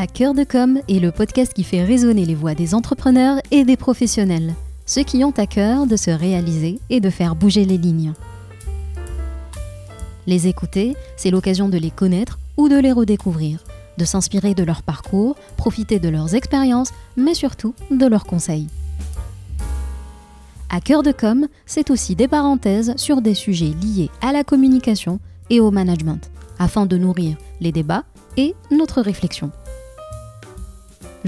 À cœur de com est le podcast qui fait résonner les voix des entrepreneurs et des professionnels, ceux qui ont à cœur de se réaliser et de faire bouger les lignes. Les écouter, c'est l'occasion de les connaître ou de les redécouvrir, de s'inspirer de leur parcours, profiter de leurs expériences, mais surtout de leurs conseils. À cœur de com, c'est aussi des parenthèses sur des sujets liés à la communication et au management, afin de nourrir les débats et notre réflexion.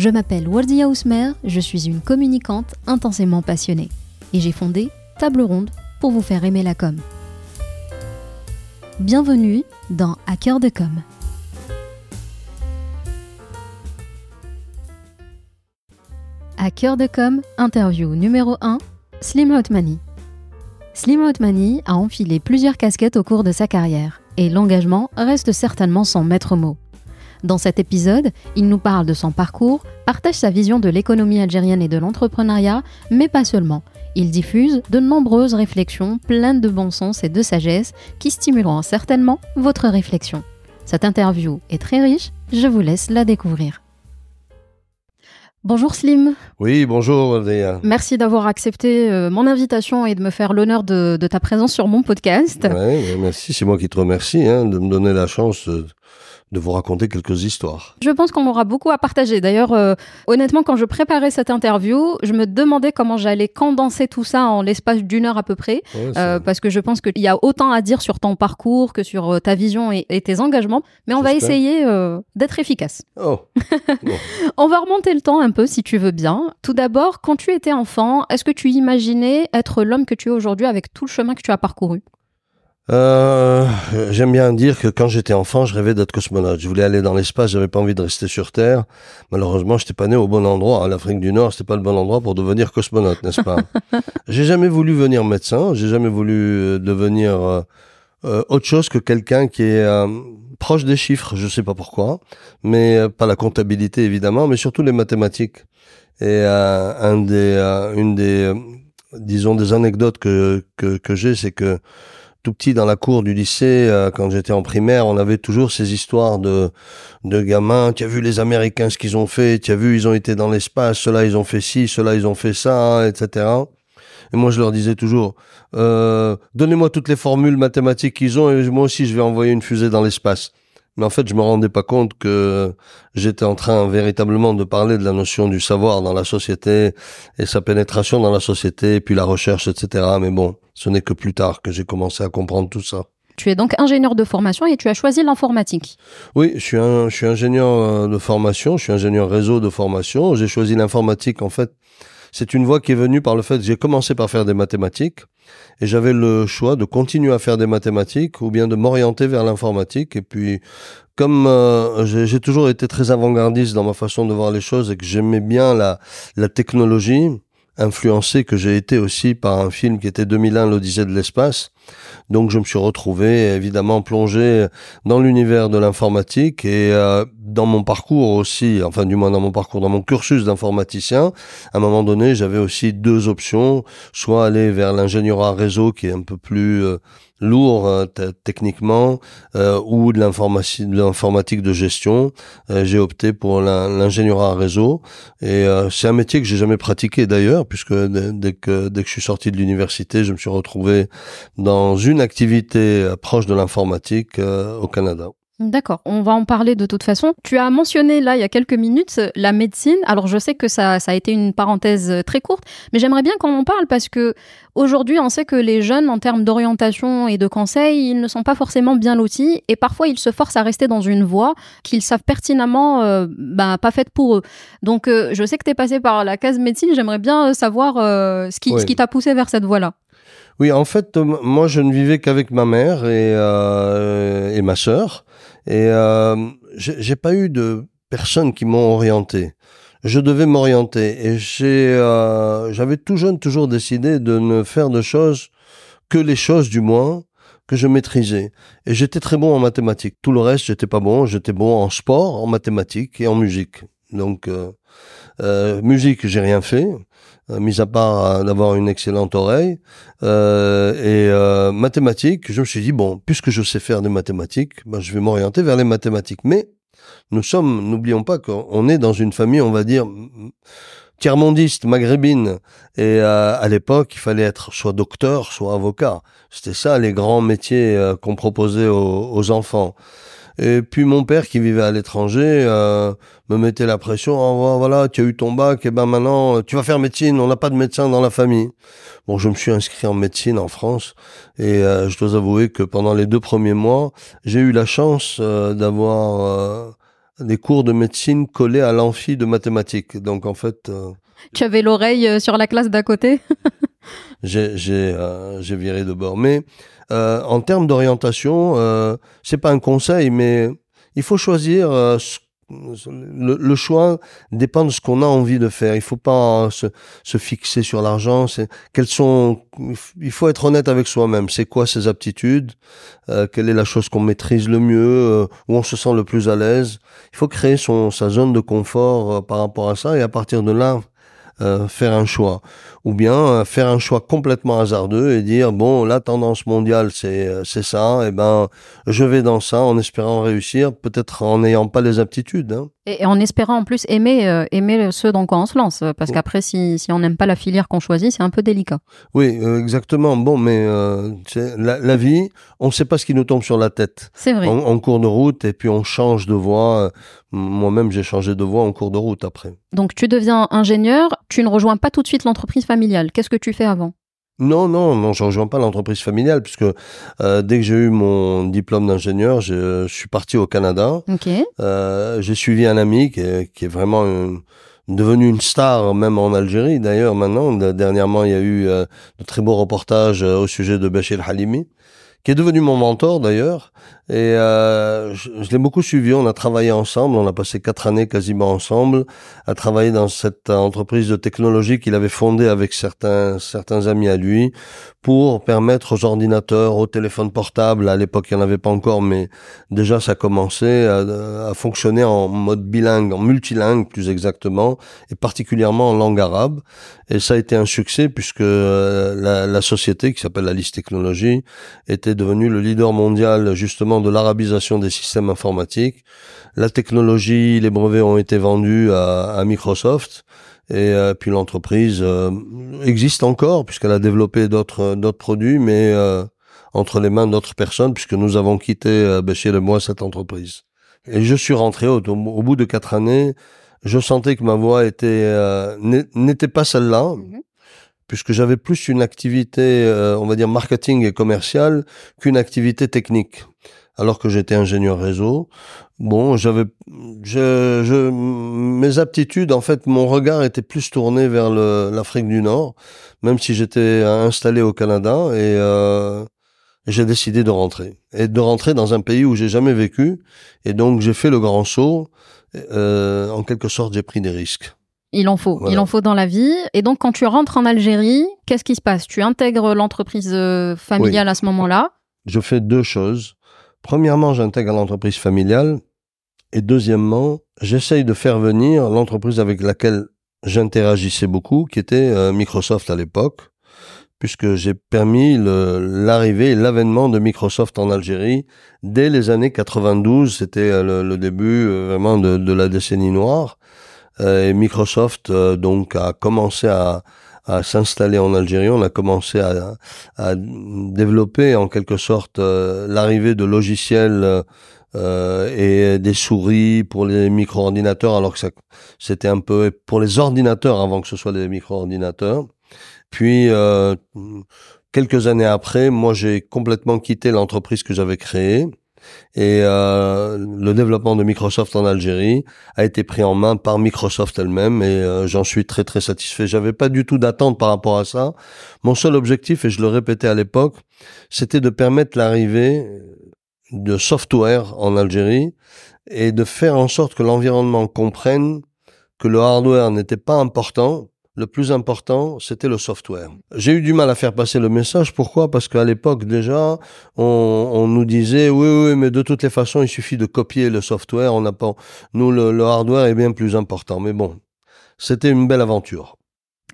Je m'appelle Wardia Ousmer, je suis une communicante intensément passionnée et j'ai fondé Table Ronde pour vous faire aimer la com. Bienvenue dans Hacker de com. Hacker de com, interview numéro 1, Slim Hotmani. Slim Hotmani a enfilé plusieurs casquettes au cours de sa carrière et l'engagement reste certainement son maître mot. Dans cet épisode, il nous parle de son parcours, partage sa vision de l'économie algérienne et de l'entrepreneuriat, mais pas seulement. Il diffuse de nombreuses réflexions pleines de bon sens et de sagesse qui stimuleront certainement votre réflexion. Cette interview est très riche, je vous laisse la découvrir. Bonjour Slim. Oui, bonjour Léa. Merci d'avoir accepté euh, mon invitation et de me faire l'honneur de, ta présence sur mon podcast. Oui, merci, c'est moi qui te remercie hein, de me donner la chance de vous raconter quelques histoires. Je pense qu'on aura beaucoup à partager. D'ailleurs, euh, honnêtement, quand je préparais cette interview, je me demandais comment j'allais condenser tout ça en l'espace d'une heure à peu près, euh, parce que je pense qu'il y a autant à dire sur ton parcours que sur euh, ta vision et, tes engagements, mais on va essayer d'être efficace. Oh. on va remonter le temps un peu, si tu veux bien. Tout d'abord, quand tu étais enfant, est-ce que tu imaginais être l'homme que tu es aujourd'hui avec tout le chemin que tu as parcouru? Euh, J'aime bien dire que quand j'étais enfant, je rêvais d'être cosmonaute. Je voulais aller dans l'espace, j'avais pas envie de rester sur Terre. Malheureusement, j'étais pas né au bon endroit. L'Afrique du Nord, c'était pas le bon endroit pour devenir cosmonaute, n'est-ce pas? J'ai jamais voulu venir médecin. J'ai jamais voulu euh, devenir euh, euh, autre chose que quelqu'un qui est proche des chiffres. Je sais pas pourquoi, mais pas la comptabilité évidemment, mais surtout les mathématiques. Et un des, une des, disons des anecdotes que que, que j'ai, c'est que tout petit dans la cour du lycée, euh, quand j'étais en primaire, on avait toujours ces histoires de, de gamins. Tu as vu les Américains ce qu'ils ont fait, tu as vu ils ont été dans l'espace, ceux-là ils ont fait ci, ceux-là ils ont fait ça, etc. Et moi je leur disais toujours, euh, donnez-moi toutes les formules mathématiques qu'ils ont et moi aussi je vais envoyer une fusée dans l'espace. Mais en fait, je me rendais pas compte que j'étais en train véritablement de parler de la notion du savoir dans la société et sa pénétration dans la société, et puis la recherche, etc. Mais bon, ce n'est que plus tard que j'ai commencé à comprendre tout ça. Tu es donc ingénieur de formation et tu as choisi l'informatique. Oui, je suis, un, je suis ingénieur euh, de formation, je suis ingénieur réseau de formation. J'ai choisi l'informatique en fait. C'est une voie qui est venue par le fait que j'ai commencé par faire des mathématiques et j'avais le choix de continuer à faire des mathématiques ou bien de m'orienter vers l'informatique. Et puis, comme euh, j'ai toujours été très avant-gardiste dans ma façon de voir les choses et que j'aimais bien la, la technologie, influencé que j'ai été aussi par un film qui était 2001, l'Odyssée de l'espace. Donc je me suis retrouvé évidemment plongé dans l'univers de l'informatique et euh, dans mon parcours aussi, enfin du moins dans mon parcours, dans mon cursus d'informaticien, à un moment donné j'avais aussi deux options, soit aller vers l'ingénierie réseau qui est un peu plus euh, lourd euh, techniquement euh, ou de l'informatique de gestion. J'ai opté pour l'ingénierie à réseau. Et c'est un métier que j'ai jamais pratiqué d'ailleurs puisque dès que dès que je suis sorti de l'université, je me suis retrouvé dans une activité proche de l'informatique au Canada. D'accord, on va en parler de toute façon. Tu as mentionné là il y a quelques minutes la médecine. Alors je sais que ça, ça a été une parenthèse très courte, mais j'aimerais bien qu'on en parle parce que aujourd'hui on sait que les jeunes en termes d'orientation et de conseils, ils ne sont pas forcément bien lotis et parfois ils se forcent à rester dans une voie qu'ils savent pertinemment euh, bah, pas faite pour eux. Donc euh, je sais que tu es passé par la case médecine, j'aimerais bien euh, savoir ce qui, ce qui t'a poussé vers cette voie-là. Oui, en fait, moi, je ne vivais qu'avec ma mère et, euh, et ma sœur. Et euh, j'ai pas eu de personnes qui m'ont orienté. Je devais m'orienter. Et j'ai, euh, j'avais tout jeune toujours décidé de ne faire de choses que les choses, du moins, que je maîtrisais. Et j'étais très bon en mathématiques. Tout le reste, j'étais pas bon. J'étais bon en sport, en mathématiques et en musique. Donc, euh, euh musique, j'ai rien fait. Euh, mis à part euh, d'avoir une excellente oreille. Euh, et mathématiques, je me suis dit, bon, puisque je sais faire des mathématiques, ben, je vais m'orienter vers les mathématiques. Mais Nous sommes, n'oublions pas qu'on est dans une famille, on va dire, tiers-mondiste, maghrébine. Et euh, à l'époque, il fallait être soit docteur, soit avocat. C'était ça les grands métiers euh, qu'on proposait aux, enfants. Et puis mon père qui vivait à l'étranger euh, me mettait la pression. Oh, voilà, tu as eu ton bac, et ben maintenant tu vas faire médecine. On n'a pas de médecin dans la famille. Bon, je me suis inscrit en médecine en France et je dois avouer que pendant les deux premiers mois, j'ai eu la chance d'avoir des cours de médecine collés à l'amphi de mathématiques. Donc en fait. Euh, tu avais l'oreille euh, sur la classe d'à côté? J'ai euh, viré de bord. Mais en termes d'orientation, c'est pas un conseil, mais il faut choisir ce le, choix dépend de ce qu'on a envie de faire. Il faut pas se, se fixer sur l'argent. C'est quelles sont. Il faut être honnête avec soi-même. C'est quoi ses aptitudes? Euh, Quelle est la chose qu'on maîtrise le mieux? Euh, Où on se sent le plus à l'aise? Il faut créer son sa zone de confort euh, par rapport à ça et à partir de là euh, faire un choix. Ou bien euh, faire un choix complètement hasardeux et dire, bon, la tendance mondiale, c'est euh, c'est ça, et ben je vais dans ça en espérant réussir, peut-être en n'ayant pas les aptitudes. Hein. Et, en espérant en plus aimer, aimer ce dans quoi on se lance, parce qu'après, si, si on n'aime pas la filière qu'on choisit, c'est un peu délicat. Oui, exactement. Bon, mais la, la, vie, on ne sait pas ce qui nous tombe sur la tête. C'est vrai. En, cours de route, et puis on change de voie. Moi-même, j'ai changé de voie en cours de route après. Donc, tu deviens ingénieur, tu ne rejoins pas tout de suite l'entreprise familiale. Qu'est-ce que tu fais avant? Non, non, non, je rejoins pas l'entreprise familiale puisque euh, dès que j'ai eu mon diplôme d'ingénieur, je, suis parti au Canada. Euh, j'ai suivi un ami qui est, qui est vraiment devenu une star même en Algérie d'ailleurs maintenant. Dernièrement, il y a eu euh, de très beaux reportages au sujet de Bachir Halimi qui est devenu mon mentor d'ailleurs. Et euh, je, l'ai beaucoup suivi. On a travaillé ensemble. On a passé quatre années quasiment ensemble à travailler dans cette entreprise de technologie qu'il avait fondée avec certains certains amis à lui pour permettre aux ordinateurs, aux téléphones portables. À l'époque, il n'y en avait pas encore, mais déjà ça commençait à, fonctionner en mode bilingue, en multilingue plus exactement, et particulièrement en langue arabe. Et ça a été un succès puisque euh, la, la société qui s'appelle Alice Technologies était devenue le leader mondial justement de l'arabisation des systèmes informatiques. La technologie, les brevets ont été vendus à, Microsoft et euh, puis l'entreprise euh, existe encore puisqu'elle a développé d'autres d'autres produits, mais euh, entre les mains d'autres personnes puisque nous avons quitté Béchier et moi cette entreprise. Et je suis rentré au, au, bout de quatre années. Je sentais que ma voix était n'était pas celle-là. Mhm. puisque j'avais plus une activité, on va dire marketing et commercial qu'une activité technique alors que j'étais ingénieur réseau. Bon, j'avais, je, je, mes aptitudes, en fait, mon regard était plus tourné vers l'Afrique du Nord, même si j'étais installé au Canada et euh, j'ai décidé de rentrer et de rentrer dans un pays où j'ai jamais vécu et donc j'ai fait le grand saut. Euh, en quelque sorte, j'ai pris des risques. Il en faut, il en faut dans la vie. Et donc, quand tu rentres en Algérie, qu'est-ce qui se passe? Tu intègres l'entreprise euh, familiale à ce moment-là? Je fais deux choses. Premièrement, j'intègre l'entreprise familiale. Et deuxièmement, j'essaye de faire venir l'entreprise avec laquelle j'interagissais beaucoup, qui était euh, Microsoft à l'époque, puisque j'ai permis l'arrivée et l'avènement de Microsoft en Algérie dès les années 92. C'était euh, le, début euh, vraiment de, la décennie noire. et Microsoft donc a commencé à, à s'installer en Algérie, on a commencé à, à développer en quelque sorte euh, l'arrivée de logiciels euh, et des souris pour les micro-ordinateurs, alors que c'était un peu pour les ordinateurs avant que ce soit des micro-ordinateurs. Puis euh, quelques années après, moi j'ai complètement quitté l'entreprise que j'avais créée et euh, le développement de Microsoft en Algérie a été pris en main par Microsoft elle-même et euh, j'en suis très très satisfait. J'avais pas du tout d'attente par rapport à ça. Mon seul objectif, et je le répétais à l'époque, c'était de permettre l'arrivée de software en Algérie et de faire en sorte que l'environnement comprenne que le hardware n'était pas important, le plus important, c'était le software. J'ai eu du mal à faire passer le message. Pourquoi? Parce qu'à l'époque déjà, on, nous disait oui, oui, mais de toutes les façons, il suffit de copier le software. On nous, le, hardware est bien plus important. Mais bon, c'était une belle aventure.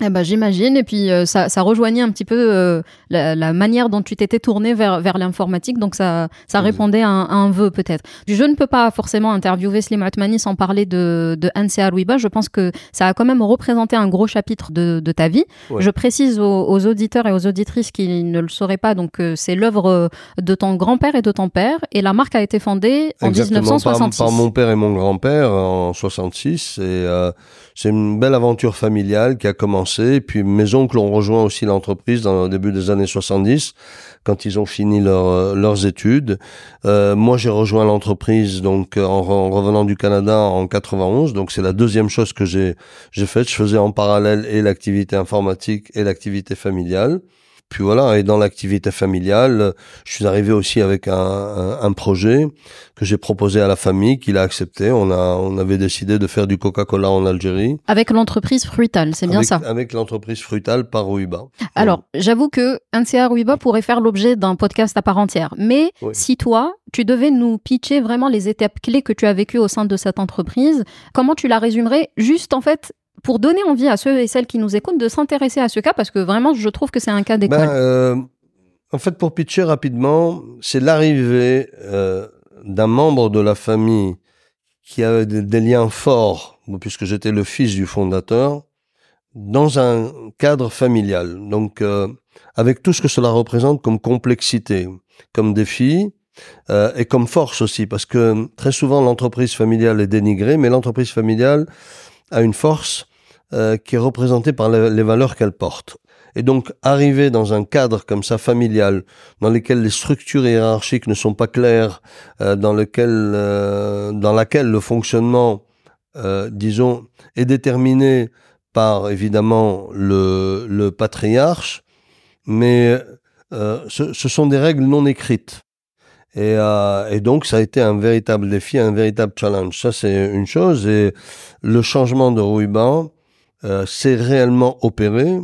Eh ben, j'imagine. Et puis, euh, ça, ça rejoignait un petit peu euh, la, la, manière dont tu t'étais tourné vers, vers l'informatique. Donc, ça, ça répondait à un, à un vœu, peut-être. Je ne peux pas forcément interviewer Slim Atmani sans parler de, de Anse Louiba. Je pense que ça a quand même représenté un gros chapitre de, de ta vie. Ouais. Je précise aux, aux, auditeurs et aux auditrices qui ne le sauraient pas. Donc, euh, c'est l'œuvre de ton grand-père et de ton père. Et la marque a été fondée en Exactement, 1966. Par, par, mon père et mon grand-père en 66. Et c'est une belle aventure familiale qui a commencé. Et puis mes oncles ont rejoint aussi l'entreprise dans le début des années 70, quand ils ont fini leur, leurs études. Euh, moi, j'ai rejoint l'entreprise donc en, en, revenant du Canada en 91. Donc c'est la deuxième chose que j'ai j'ai faite. Je faisais en parallèle et l'activité informatique et l'activité familiale. Puis voilà, et dans l'activité familiale, je suis arrivé aussi avec un, un, un projet que j'ai proposé à la famille, qu'il a accepté. On a, on avait décidé de faire du Coca-Cola en Algérie. Avec l'entreprise Fruital, c'est bien avec, ça Avec l'entreprise Fruital par Ruiba. Alors, j'avoue que NCA Ruiba pourrait faire l'objet d'un podcast à part entière. Mais oui. si toi, tu devais nous pitcher vraiment les étapes clés que tu as vécues au sein de cette entreprise, comment tu la résumerais juste en fait pour donner envie à ceux et celles qui nous écoutent de s'intéresser à ce cas, parce que vraiment, je trouve que c'est un cas d'école. Ben, euh, en fait, pour pitcher rapidement, c'est l'arrivée euh, d'un membre de la famille qui avait des, liens forts, puisque j'étais le fils du fondateur, dans un cadre familial. Donc, euh, avec tout ce que cela représente comme complexité, comme défi, et comme force aussi, parce que très souvent l'entreprise familiale est dénigrée, mais l'entreprise familiale a une force euh, qui est représentée par les, valeurs qu'elle porte. Et donc, arriver dans un cadre comme ça familial, dans lequel les structures hiérarchiques ne sont pas claires, euh, dans lequel, euh, dans laquelle le fonctionnement, euh, disons, est déterminé par évidemment le, patriarche, mais ce, sont des règles non écrites. Et, euh, et, donc, ça a été un véritable défi, un véritable challenge. Ça, c'est une chose. Et le changement de Ruiba euh, s'est réellement opéré.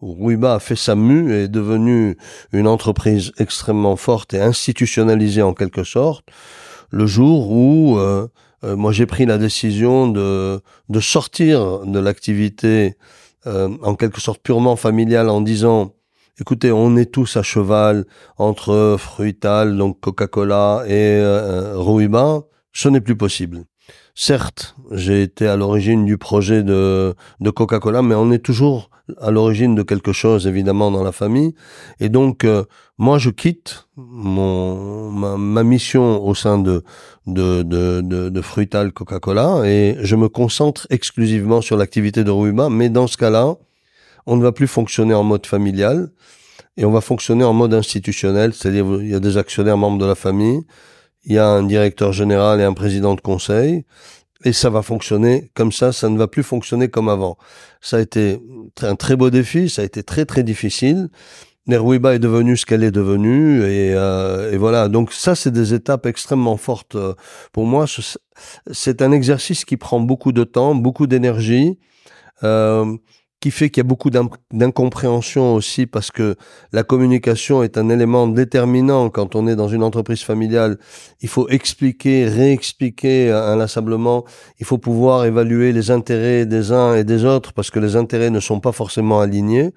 Ruiba a fait sa mue et est devenue une entreprise extrêmement forte et institutionnalisée en quelque sorte. Le jour où euh, euh moi j'ai pris la décision de, de sortir de l'activité euh, en quelque sorte purement familiale en disant Écoutez, on est tous à cheval entre Fruital, donc Coca-Cola et euh. Ce n'est plus possible. Certes, j'ai été à l'origine du projet de, Coca-Cola, mais on est toujours à l'origine de quelque chose, évidemment, dans la famille. Et donc, euh, moi, je quitte mon, ma, mission au sein de, de, de, de, Fruital Coca-Cola et je me concentre exclusivement sur l'activité de Ruiba. Mais dans ce cas-là, on ne va plus fonctionner en mode familial et on va fonctionner en mode institutionnel, c'est-à-dire il y a des actionnaires membres de la famille, il y a un directeur général et un président de conseil, et ça va fonctionner comme ça, ça ne va plus fonctionner comme avant. Ça a été un très beau défi, ça a été très très difficile. Nerwiba est devenue ce qu'elle est devenue et, euh, et, voilà. Donc ça, c'est des étapes extrêmement fortes pour moi. C'est un exercice qui prend beaucoup de temps, beaucoup d'énergie. Euh, qui fait qu'il y a beaucoup d'incompréhension aussi parce que la communication est un élément déterminant quand on est dans une entreprise familiale. Il faut expliquer, réexpliquer inlassablement. Il faut pouvoir évaluer les intérêts des uns et des autres parce que les intérêts ne sont pas forcément alignés.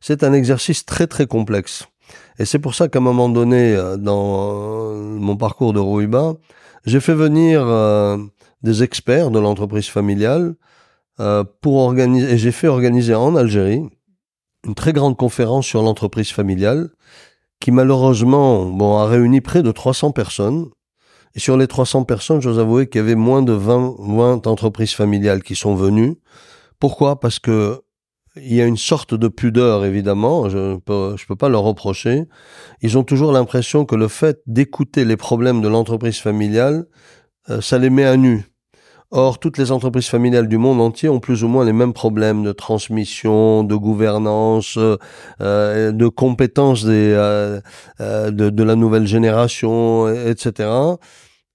C'est un exercice très très complexe. Et c'est pour ça qu'à un moment donné, dans mon parcours de Rouiba, j'ai fait venir euh, des experts de l'entreprise familiale euh, pour organiser, et j'ai fait organiser en Algérie une très grande conférence sur l'entreprise familiale qui malheureusement bon, a réuni près de 300 personnes. Et sur les 300 personnes, je dois avouer qu'il y avait moins de 20, 20 entreprises familiales qui sont venues. Pourquoi? Parce que il y a une sorte de pudeur, évidemment, je je peux pas leur reprocher. Ils ont toujours l'impression que le fait d'écouter les problèmes de l'entreprise familiale, euh, ça les met à nu. Or, toutes les entreprises familiales du monde entier ont plus ou moins les mêmes problèmes de transmission, de gouvernance, euh, de compétences des, euh, euh, de, de, la nouvelle génération, etc.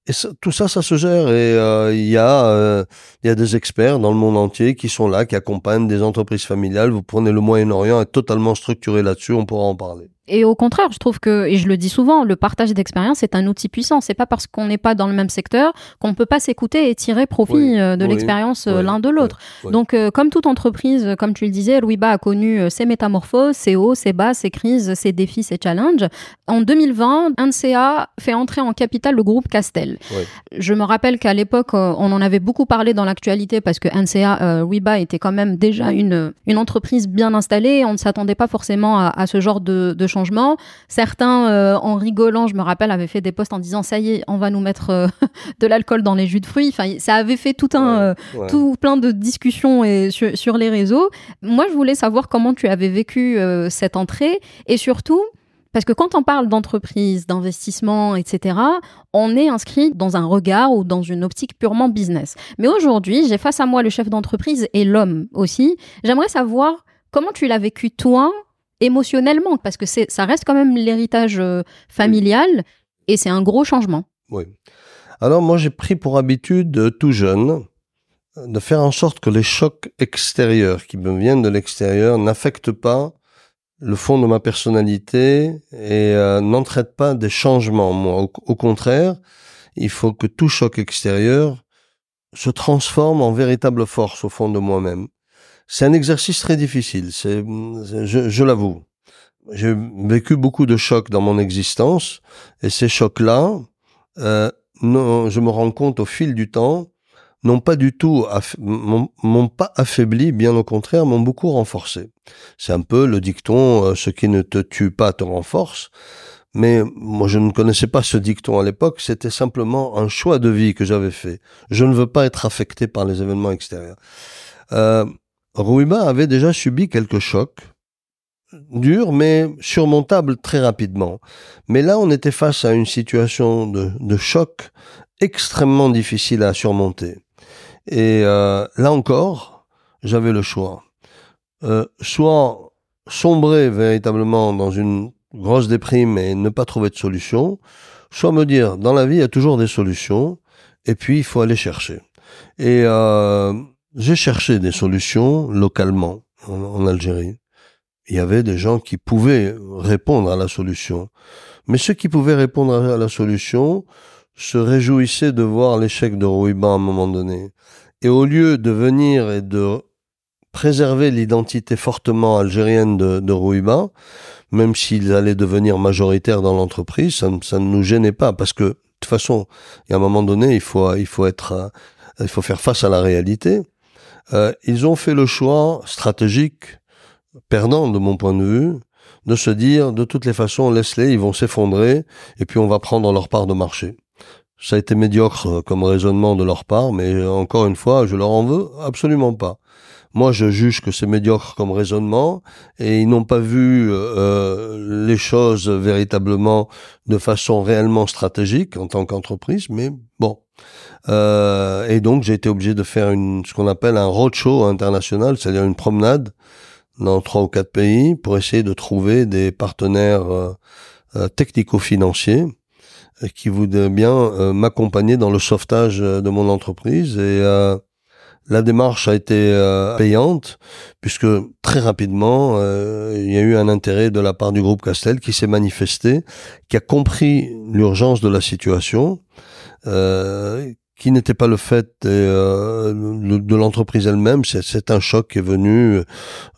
Et ça, tout ça, ça se gère. Et euh, il y a, euh, y a des experts dans le monde entier qui sont là, qui accompagnent des entreprises familiales. Vous prenez le Moyen-Orient, est totalement structuré là-dessus. On pourra en parler. Et au contraire, je trouve que, et je le dis souvent, le partage d'expérience est un outil puissant. C'est pas parce qu'on n'est pas dans le même secteur qu'on peut pas s'écouter et tirer profit euh, de l'expérience euh, l'un de l'autre. Donc, euh, comme toute entreprise, comme tu le disais, Louis-Ba a connu ses métamorphoses, ses hauts, ses bas, ses crises, ses défis, ses challenges. En 2020, NCA fait entrer en capital le groupe Castel. Je me rappelle qu'à l'époque, on en avait beaucoup parlé dans l'actualité parce que NCA, Louis-Ba était quand même déjà une, une entreprise bien installée. On ne s'attendait pas forcément à, à ce genre de, de changement. Certains, euh, en rigolant, je me rappelle, avaient fait des posts en disant ça y est, on va nous mettre euh, de l'alcool dans les jus de fruits. Enfin, ça avait fait tout un, euh, tout plein de discussions et sur, les réseaux. Moi, je voulais savoir comment tu avais vécu cette entrée et surtout. Parce que quand on parle d'entreprise, d'investissement, etc., on est inscrit dans un regard ou dans une optique purement business. Mais aujourd'hui, j'ai face à moi le chef d'entreprise et l'homme aussi. J'aimerais savoir comment tu l'as vécu toi émotionnellement, parce que ça reste quand même l'héritage euh, familial et c'est un gros changement. Oui. Alors moi j'ai pris pour habitude euh, tout jeune de faire en sorte que les chocs extérieurs qui me viennent de l'extérieur n'affectent pas le fond de ma personnalité et euh, n'entraînent pas des changements. Moi, au, contraire, il faut que tout choc extérieur se transforme en véritable force au fond de moi-même. C'est un exercice très difficile, c'est, je, je l'avoue. J'ai vécu beaucoup de chocs dans mon existence, et ces chocs-là, euh, non, je me rends compte au fil du temps, n'ont pas du tout, m'ont pas affaibli, bien au contraire, m'ont beaucoup renforcé. C'est un peu le dicton euh, "ce qui ne te tue pas te renforce". Mais moi, je ne connaissais pas ce dicton à l'époque. C'était simplement un choix de vie que j'avais fait. Je ne veux pas être affecté par les événements extérieurs. Euh, Rouiba avait déjà subi quelques chocs, durs mais surmontables très rapidement. Mais là, on était face à une situation de, choc extrêmement difficile à surmonter. Et euh, là encore, j'avais le choix. Euh, soit sombrer véritablement dans une grosse déprime et ne pas trouver de solution, soit me dire, dans la vie, il y a toujours des solutions, et puis il faut aller chercher. Et euh, j'ai cherché des solutions localement en, Algérie. Il y avait des gens qui pouvaient répondre à la solution. Mais ceux qui pouvaient répondre à la solution se réjouissaient de voir l'échec de Rouiba à un moment donné. Et au lieu de venir et de préserver l'identité fortement algérienne de, Rouiba, même s'ils allaient devenir majoritaires dans l'entreprise, ça, ça, ne nous gênait pas parce que de toute façon, a un moment donné, il faut, il faut être, il faut faire face à la réalité. Euh, ils ont fait le choix stratégique, perdant de mon point de vue, de se dire de toutes les façons, laisse-les, ils vont s'effondrer, et puis on va prendre leur part de marché. Ça a été médiocre comme raisonnement de leur part, mais encore une fois, je leur en veux absolument pas. Moi, je juge que c'est médiocre comme raisonnement et ils n'ont pas vu euh, les choses véritablement de façon réellement stratégique en tant qu'entreprise. Mais bon, euh, et donc j'ai été obligé de faire une, ce qu'on appelle un roadshow international, c'est-à-dire une promenade dans trois ou quatre pays pour essayer de trouver des partenaires euh, euh technico-financiers euh, qui voudraient bien euh, m'accompagner dans le sauvetage de mon entreprise. Et la démarche a été payante puisque très rapidement il y a eu un intérêt de la part du groupe Castel qui s'est manifesté, qui a compris l'urgence de la situation. Euh, qui n'était pas le fait euh, de l'entreprise elle-même, c'est un choc qui est venu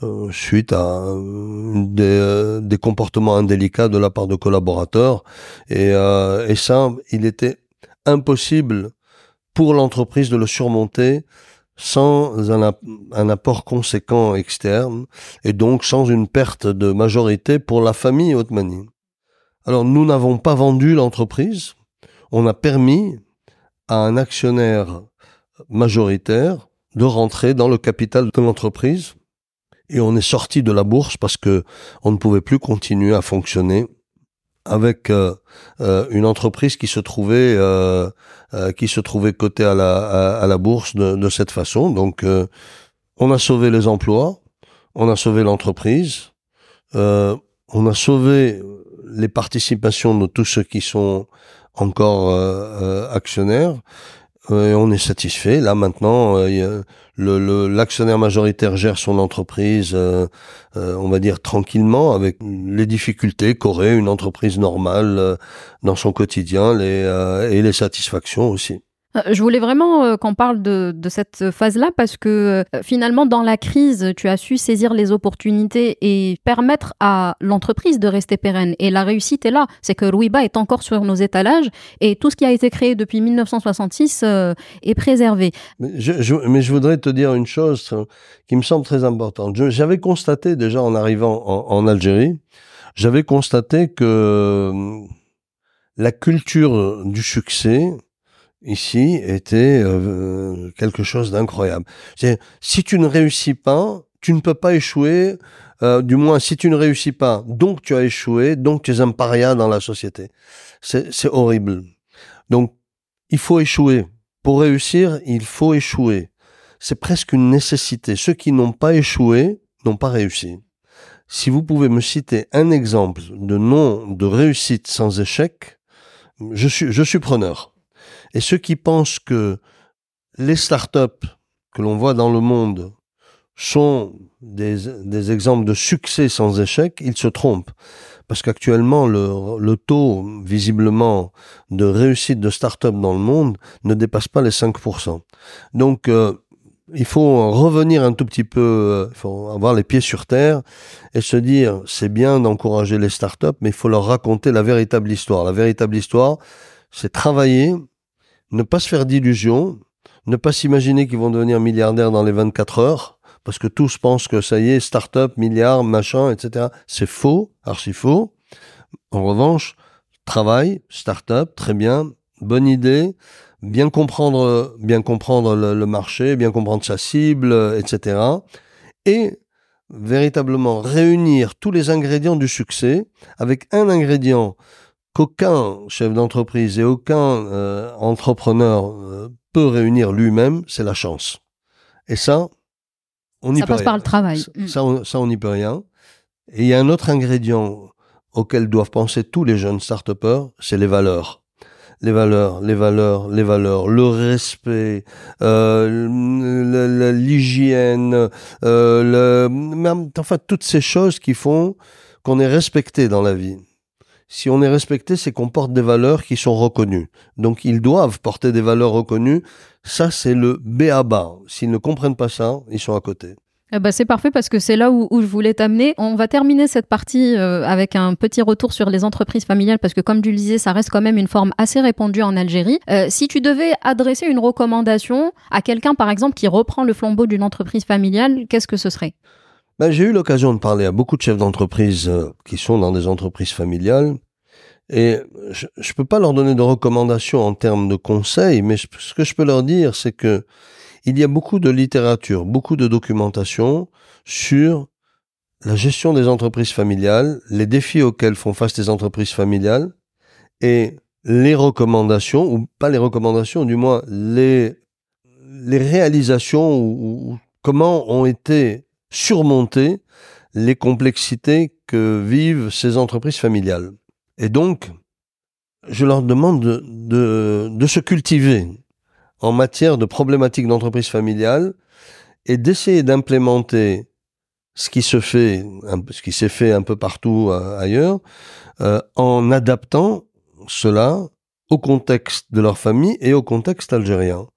euh, suite à des, euh, des, comportements indélicats de la part de collaborateurs. Et, et ça, il était impossible pour l'entreprise de le surmonter sans un, apport conséquent externe et donc sans une perte de majorité pour la famille Otmani. Alors nous n'avons pas vendu l'entreprise, on a permis à un actionnaire majoritaire de rentrer dans le capital de l'entreprise. Et on est sorti de la bourse parce que on ne pouvait plus continuer à fonctionner avec euh, euh, une entreprise qui se trouvait euh, qui se trouvait cotée à la à, la bourse de, de, cette façon. Donc on a sauvé les emplois on a sauvé l'entreprise on a sauvé les participations de tous ceux qui sont encore euh, euh, actionnaire. Euh, on est satisfait. Là maintenant, euh, le l'actionnaire majoritaire gère son entreprise, euh, on va dire tranquillement, avec les difficultés qu'aurait une entreprise normale dans son quotidien, et les satisfactions aussi. Euh, je voulais vraiment euh, qu'on parle de, cette phase-là parce que euh, finalement, dans la crise, tu as su saisir les opportunités et permettre à l'entreprise de rester pérenne. Et la réussite est là. C'est que Ruiba est encore sur nos étalages et tout ce qui a été créé depuis 1966 est préservé. Mais je, voudrais te dire une chose qui me semble très importante. J'avais constaté déjà en arrivant en Algérie, j'avais constaté que la culture du succès, ici était euh, quelque chose d'incroyable. Si tu ne réussis pas, tu ne peux pas échouer. Euh, du moins, si tu ne réussis pas, donc tu as échoué, donc tu es un paria dans la société. C'est horrible. Donc, il faut échouer. Pour réussir, il faut échouer. C'est presque une nécessité. Ceux qui n'ont pas échoué n'ont pas réussi. Si vous pouvez me citer un exemple de nom de réussite sans échec, je suis, je suis preneur. Et ceux qui pensent que les startups que l'on voit dans le monde sont des, exemples de succès sans échec, ils se trompent. Parce qu'actuellement, le, taux, visiblement, de réussite de start-up dans le monde ne dépasse pas les 5%. Donc, euh, il faut revenir un tout petit peu, euh, il faut avoir les pieds sur terre et se dire, c'est bien d'encourager les start-up, mais il faut leur raconter la véritable histoire. La véritable histoire, c'est travailler ne pas se faire d'illusions, ne pas s'imaginer qu'ils vont devenir milliardaires dans les 24 heures, parce que tous pensent que ça y est, start-up, milliards, machin, etc. C'est faux, archi faux. En revanche, travail, start-up, très bien, bonne idée, bien comprendre, bien comprendre le, marché, bien comprendre sa cible, etc. Et véritablement réunir tous les ingrédients du succès avec un ingrédient qu'aucun chef d'entreprise et aucun euh, entrepreneur euh, peut réunir lui-même, c'est la chance. Et ça, on n'y peut passe par le travail. Ça, ça, on n'y peut rien. Et il y a un autre ingrédient auquel doivent penser tous les jeunes start c'est les valeurs. Les valeurs, les valeurs, les valeurs, le respect, euh, l'hygiène, euh, le, enfin toutes ces choses qui font qu'on est respecté dans la vie si on est respecté, c'est qu'on porte des valeurs qui sont reconnues. Donc ils doivent porter des valeurs reconnues. Ça, c'est le B.A.B.A. S'ils ne comprennent pas ça, ils sont à côté. Eh ben, c'est parfait parce que c'est là où, je voulais t'amener. On va terminer cette partie euh, avec un petit retour sur les entreprises familiales parce que comme tu le disais, ça reste quand même une forme assez répandue en Algérie. Euh, si tu devais adresser une recommandation à quelqu'un, par exemple, qui reprend le flambeau d'une entreprise familiale, qu'est-ce que ce serait? Ben, J'ai eu l'occasion de parler à beaucoup de chefs d'entreprise euh, qui sont dans des entreprises familiales. Et je ne peux pas leur donner de recommandations en termes de conseils, mais ce que je peux leur dire, c'est que il y a beaucoup de littérature, beaucoup de documentation sur la gestion des entreprises familiales, les défis auxquels font face les entreprises familiales et les recommandations, ou pas les recommandations, du moins les, réalisations ou comment ont été surmonter les complexités que vivent ces entreprises familiales. Et donc, je leur demande de, se cultiver en matière de problématiques d'entreprise familiale et d'essayer d'implémenter ce qui s'est fait un peu partout euh, ailleurs, euh, en adaptant cela au contexte de leur famille et au contexte algérien.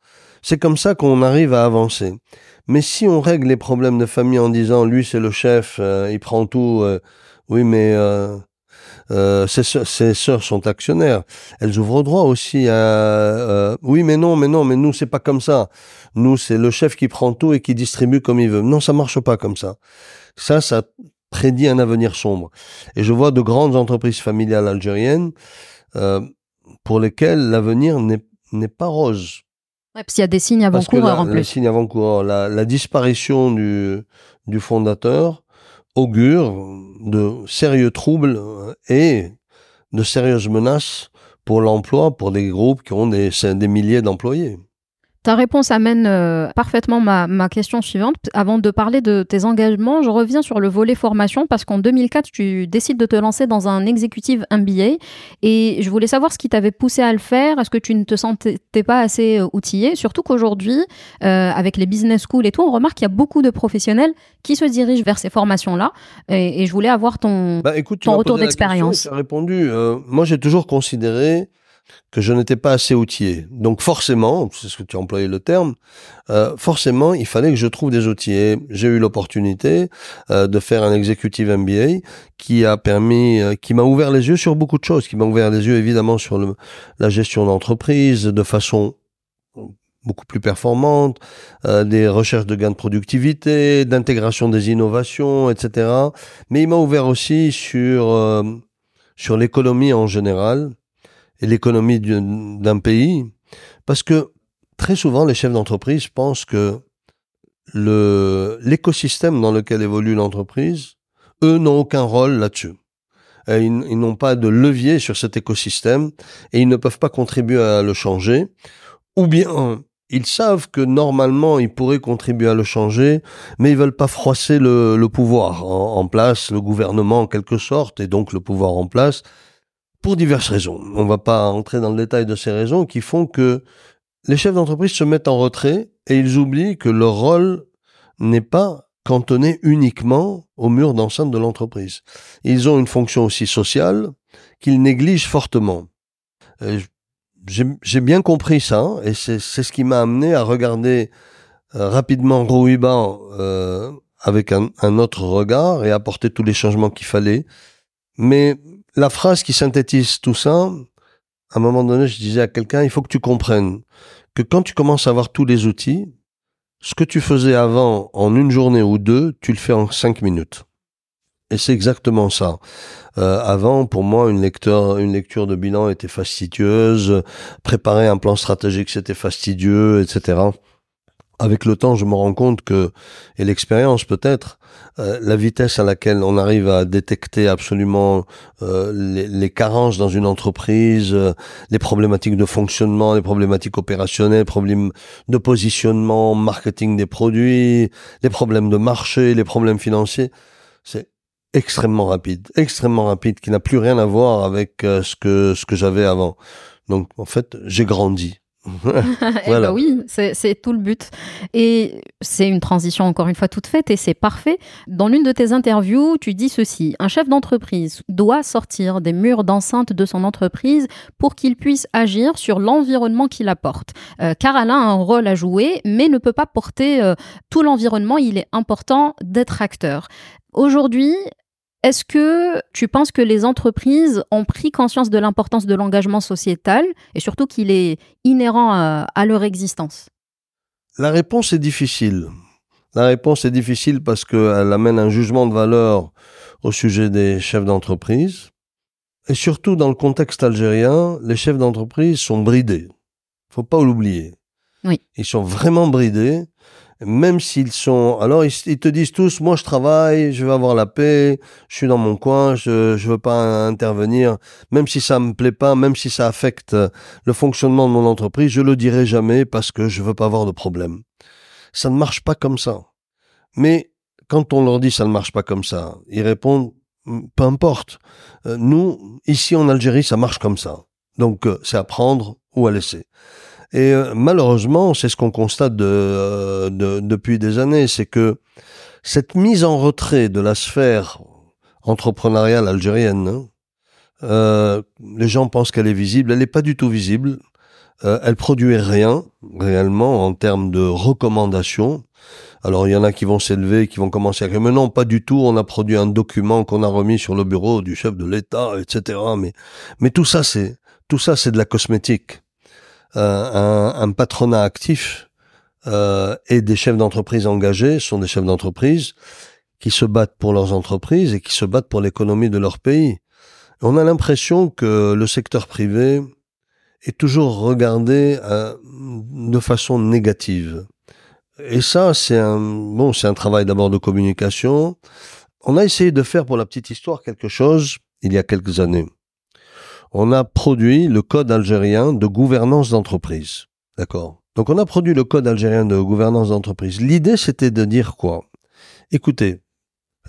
C'est comme ça qu'on arrive à avancer. Mais si on règle les problèmes de famille en disant lui c'est le chef, euh, il prend tout, euh, oui mais euh, euh ses, sœurs sont actionnaires, elles ouvrent droit aussi à oui mais non mais non mais nous c'est pas comme ça. Nous c'est le chef qui prend tout et qui distribue comme il veut. Non ça marche pas comme ça. Ça ça prédit un avenir sombre. Et je vois de grandes entreprises familiales algériennes pour lesquelles l'avenir n'est pas rose Ouais, parce qu'il y a des signes avant-coureurs en plus. Les signes avant-coureurs, la, la, disparition du, du fondateur augure de sérieux troubles euh, et de sérieuses menaces pour l'emploi, pour des groupes qui ont des, des milliers d'employés. Ta réponse amène euh, parfaitement ma, ma, question suivante. Avant de parler de tes engagements, je reviens sur le volet formation parce qu'en 2004, tu décides de te lancer dans un exécutif MBA et je voulais savoir ce qui t'avait poussé à le faire. Est-ce que tu ne te sentais pas assez euh, outillé? Surtout qu'aujourd'hui, euh, avec les business schools et tout, on remarque qu'il y a beaucoup de professionnels qui se dirigent vers ces formations-là et, et je voulais avoir ton, bah, écoute, ton retour d'expérience. J'ai répondu. Euh, moi, j'ai toujours considéré que je n'étais pas assez outillé. Donc forcément, c'est ce que tu as employé le terme, euh, forcément, il fallait que je trouve des outils. J'ai eu l'opportunité euh, de faire un executive MBA qui a permis, euh, qui m'a ouvert les yeux sur beaucoup de choses, qui m'a ouvert les yeux évidemment sur le, la gestion d'entreprise de façon beaucoup plus performante, euh, des recherches de gains de productivité, d'intégration des innovations, etc. Mais il m'a ouvert aussi sur euh, sur l'économie en général et l'économie d'un pays, parce que très souvent les chefs d'entreprise pensent que l'écosystème dans lequel évolue l'entreprise, eux n'ont aucun rôle là-dessus. Ils, n'ont pas de levier sur cet écosystème et ils ne peuvent pas contribuer à le changer. Ou bien ils savent que normalement ils pourraient contribuer à le changer, mais ils veulent pas froisser le, pouvoir en, place, le gouvernement en quelque sorte, et donc le pouvoir en place, pour diverses raisons. On va pas entrer dans le détail de ces raisons qui font que les chefs d'entreprise se mettent en retrait et ils oublient que leur rôle n'est pas cantonné uniquement au mur d'enceinte de l'entreprise. Ils ont une fonction aussi sociale qu'ils négligent fortement. J'ai bien compris ça et c'est ce qui m'a amené à regarder euh, rapidement Rouiban euh, avec un, un, autre regard et apporter tous les changements qu'il fallait. Mais la phrase qui synthétise tout ça, à un moment donné, je disais à quelqu'un, il faut que tu comprennes que quand tu commences à avoir tous les outils, ce que tu faisais avant en une journée ou deux, tu le fais en cinq minutes. Et c'est exactement ça. Euh, avant, pour moi, une lecture, une lecture de bilan était fastidieuse. Préparer un plan stratégique, c'était fastidieux, etc avec le temps, je me rends compte que, et l'expérience peut-être, euh, la vitesse à laquelle on arrive à détecter absolument euh, les, les, carences dans une entreprise, euh, les problématiques de fonctionnement, les problématiques opérationnelles, les problèmes de positionnement, marketing des produits, les problèmes de marché, les problèmes financiers, c'est extrêmement rapide, extrêmement rapide, qui n'a plus rien à voir avec ce que ce que j'avais avant. Donc en fait, j'ai grandi. Eh ben oui, c'est tout le but. Et c'est une transition encore une fois toute faite et c'est parfait. Dans l'une de tes interviews, tu dis ceci un chef d'entreprise doit sortir des murs d'enceinte de son entreprise pour qu'il puisse agir sur l'environnement qu'il apporte. Euh, car elle a un rôle à jouer, mais ne peut pas porter euh, tout l'environnement. Il est important d'être acteur. Aujourd'hui, est-ce que tu penses que les entreprises ont pris conscience de l'importance de l'engagement sociétal et surtout qu'il est inhérent à, leur existence? La réponse est difficile. La réponse est difficile parce qu'elle amène un jugement de valeur au sujet des chefs d'entreprise. Et surtout dans le contexte algérien, les chefs d'entreprise sont bridés. Faut pas l'oublier. Oui. Ils sont vraiment bridés même s'ils sont, alors ils, te disent tous, moi je travaille, je veux avoir la paix, je suis dans mon coin, je je veux pas intervenir, même si ça me plaît pas, même si ça affecte le fonctionnement de mon entreprise, je le dirai jamais parce que je veux pas avoir de problème. Ça ne marche pas comme ça. Mais quand on leur dit ça ne marche pas comme ça, ils répondent peu importe. Euh, nous ici en Algérie ça marche comme ça. Donc euh, c'est à prendre ou à laisser. Et euh, malheureusement, c'est ce qu'on constate de, euh, de, depuis des années, c'est que cette mise en retrait de la sphère entrepreneuriale algérienne, hein, euh, les gens pensent qu'elle est visible, elle n'est pas du tout visible. Euh, elle produit rien réellement en termes de recommandations. Alors il y en a qui vont s'élever, qui vont commencer à dire mais non pas du tout. On a produit un document qu'on a remis sur le bureau du chef de l'État, etc. Mais mais tout ça c'est tout ça c'est de la cosmétique. Euh, un, un, patronat actif euh, et des chefs d'entreprise engagés sont des chefs d'entreprise qui se battent pour leurs entreprises et qui se battent pour l'économie de leur pays. On a l'impression que le secteur privé est toujours regardé euh, de façon négative. Et ça, c'est un bon, c'est un travail d'abord de communication. On a essayé de faire pour la petite histoire quelque chose il y a quelques années on a produit le code algérien de gouvernance d'entreprise. D'accord Donc on a produit le code algérien de gouvernance d'entreprise. L'idée c'était de dire quoi? Écoutez,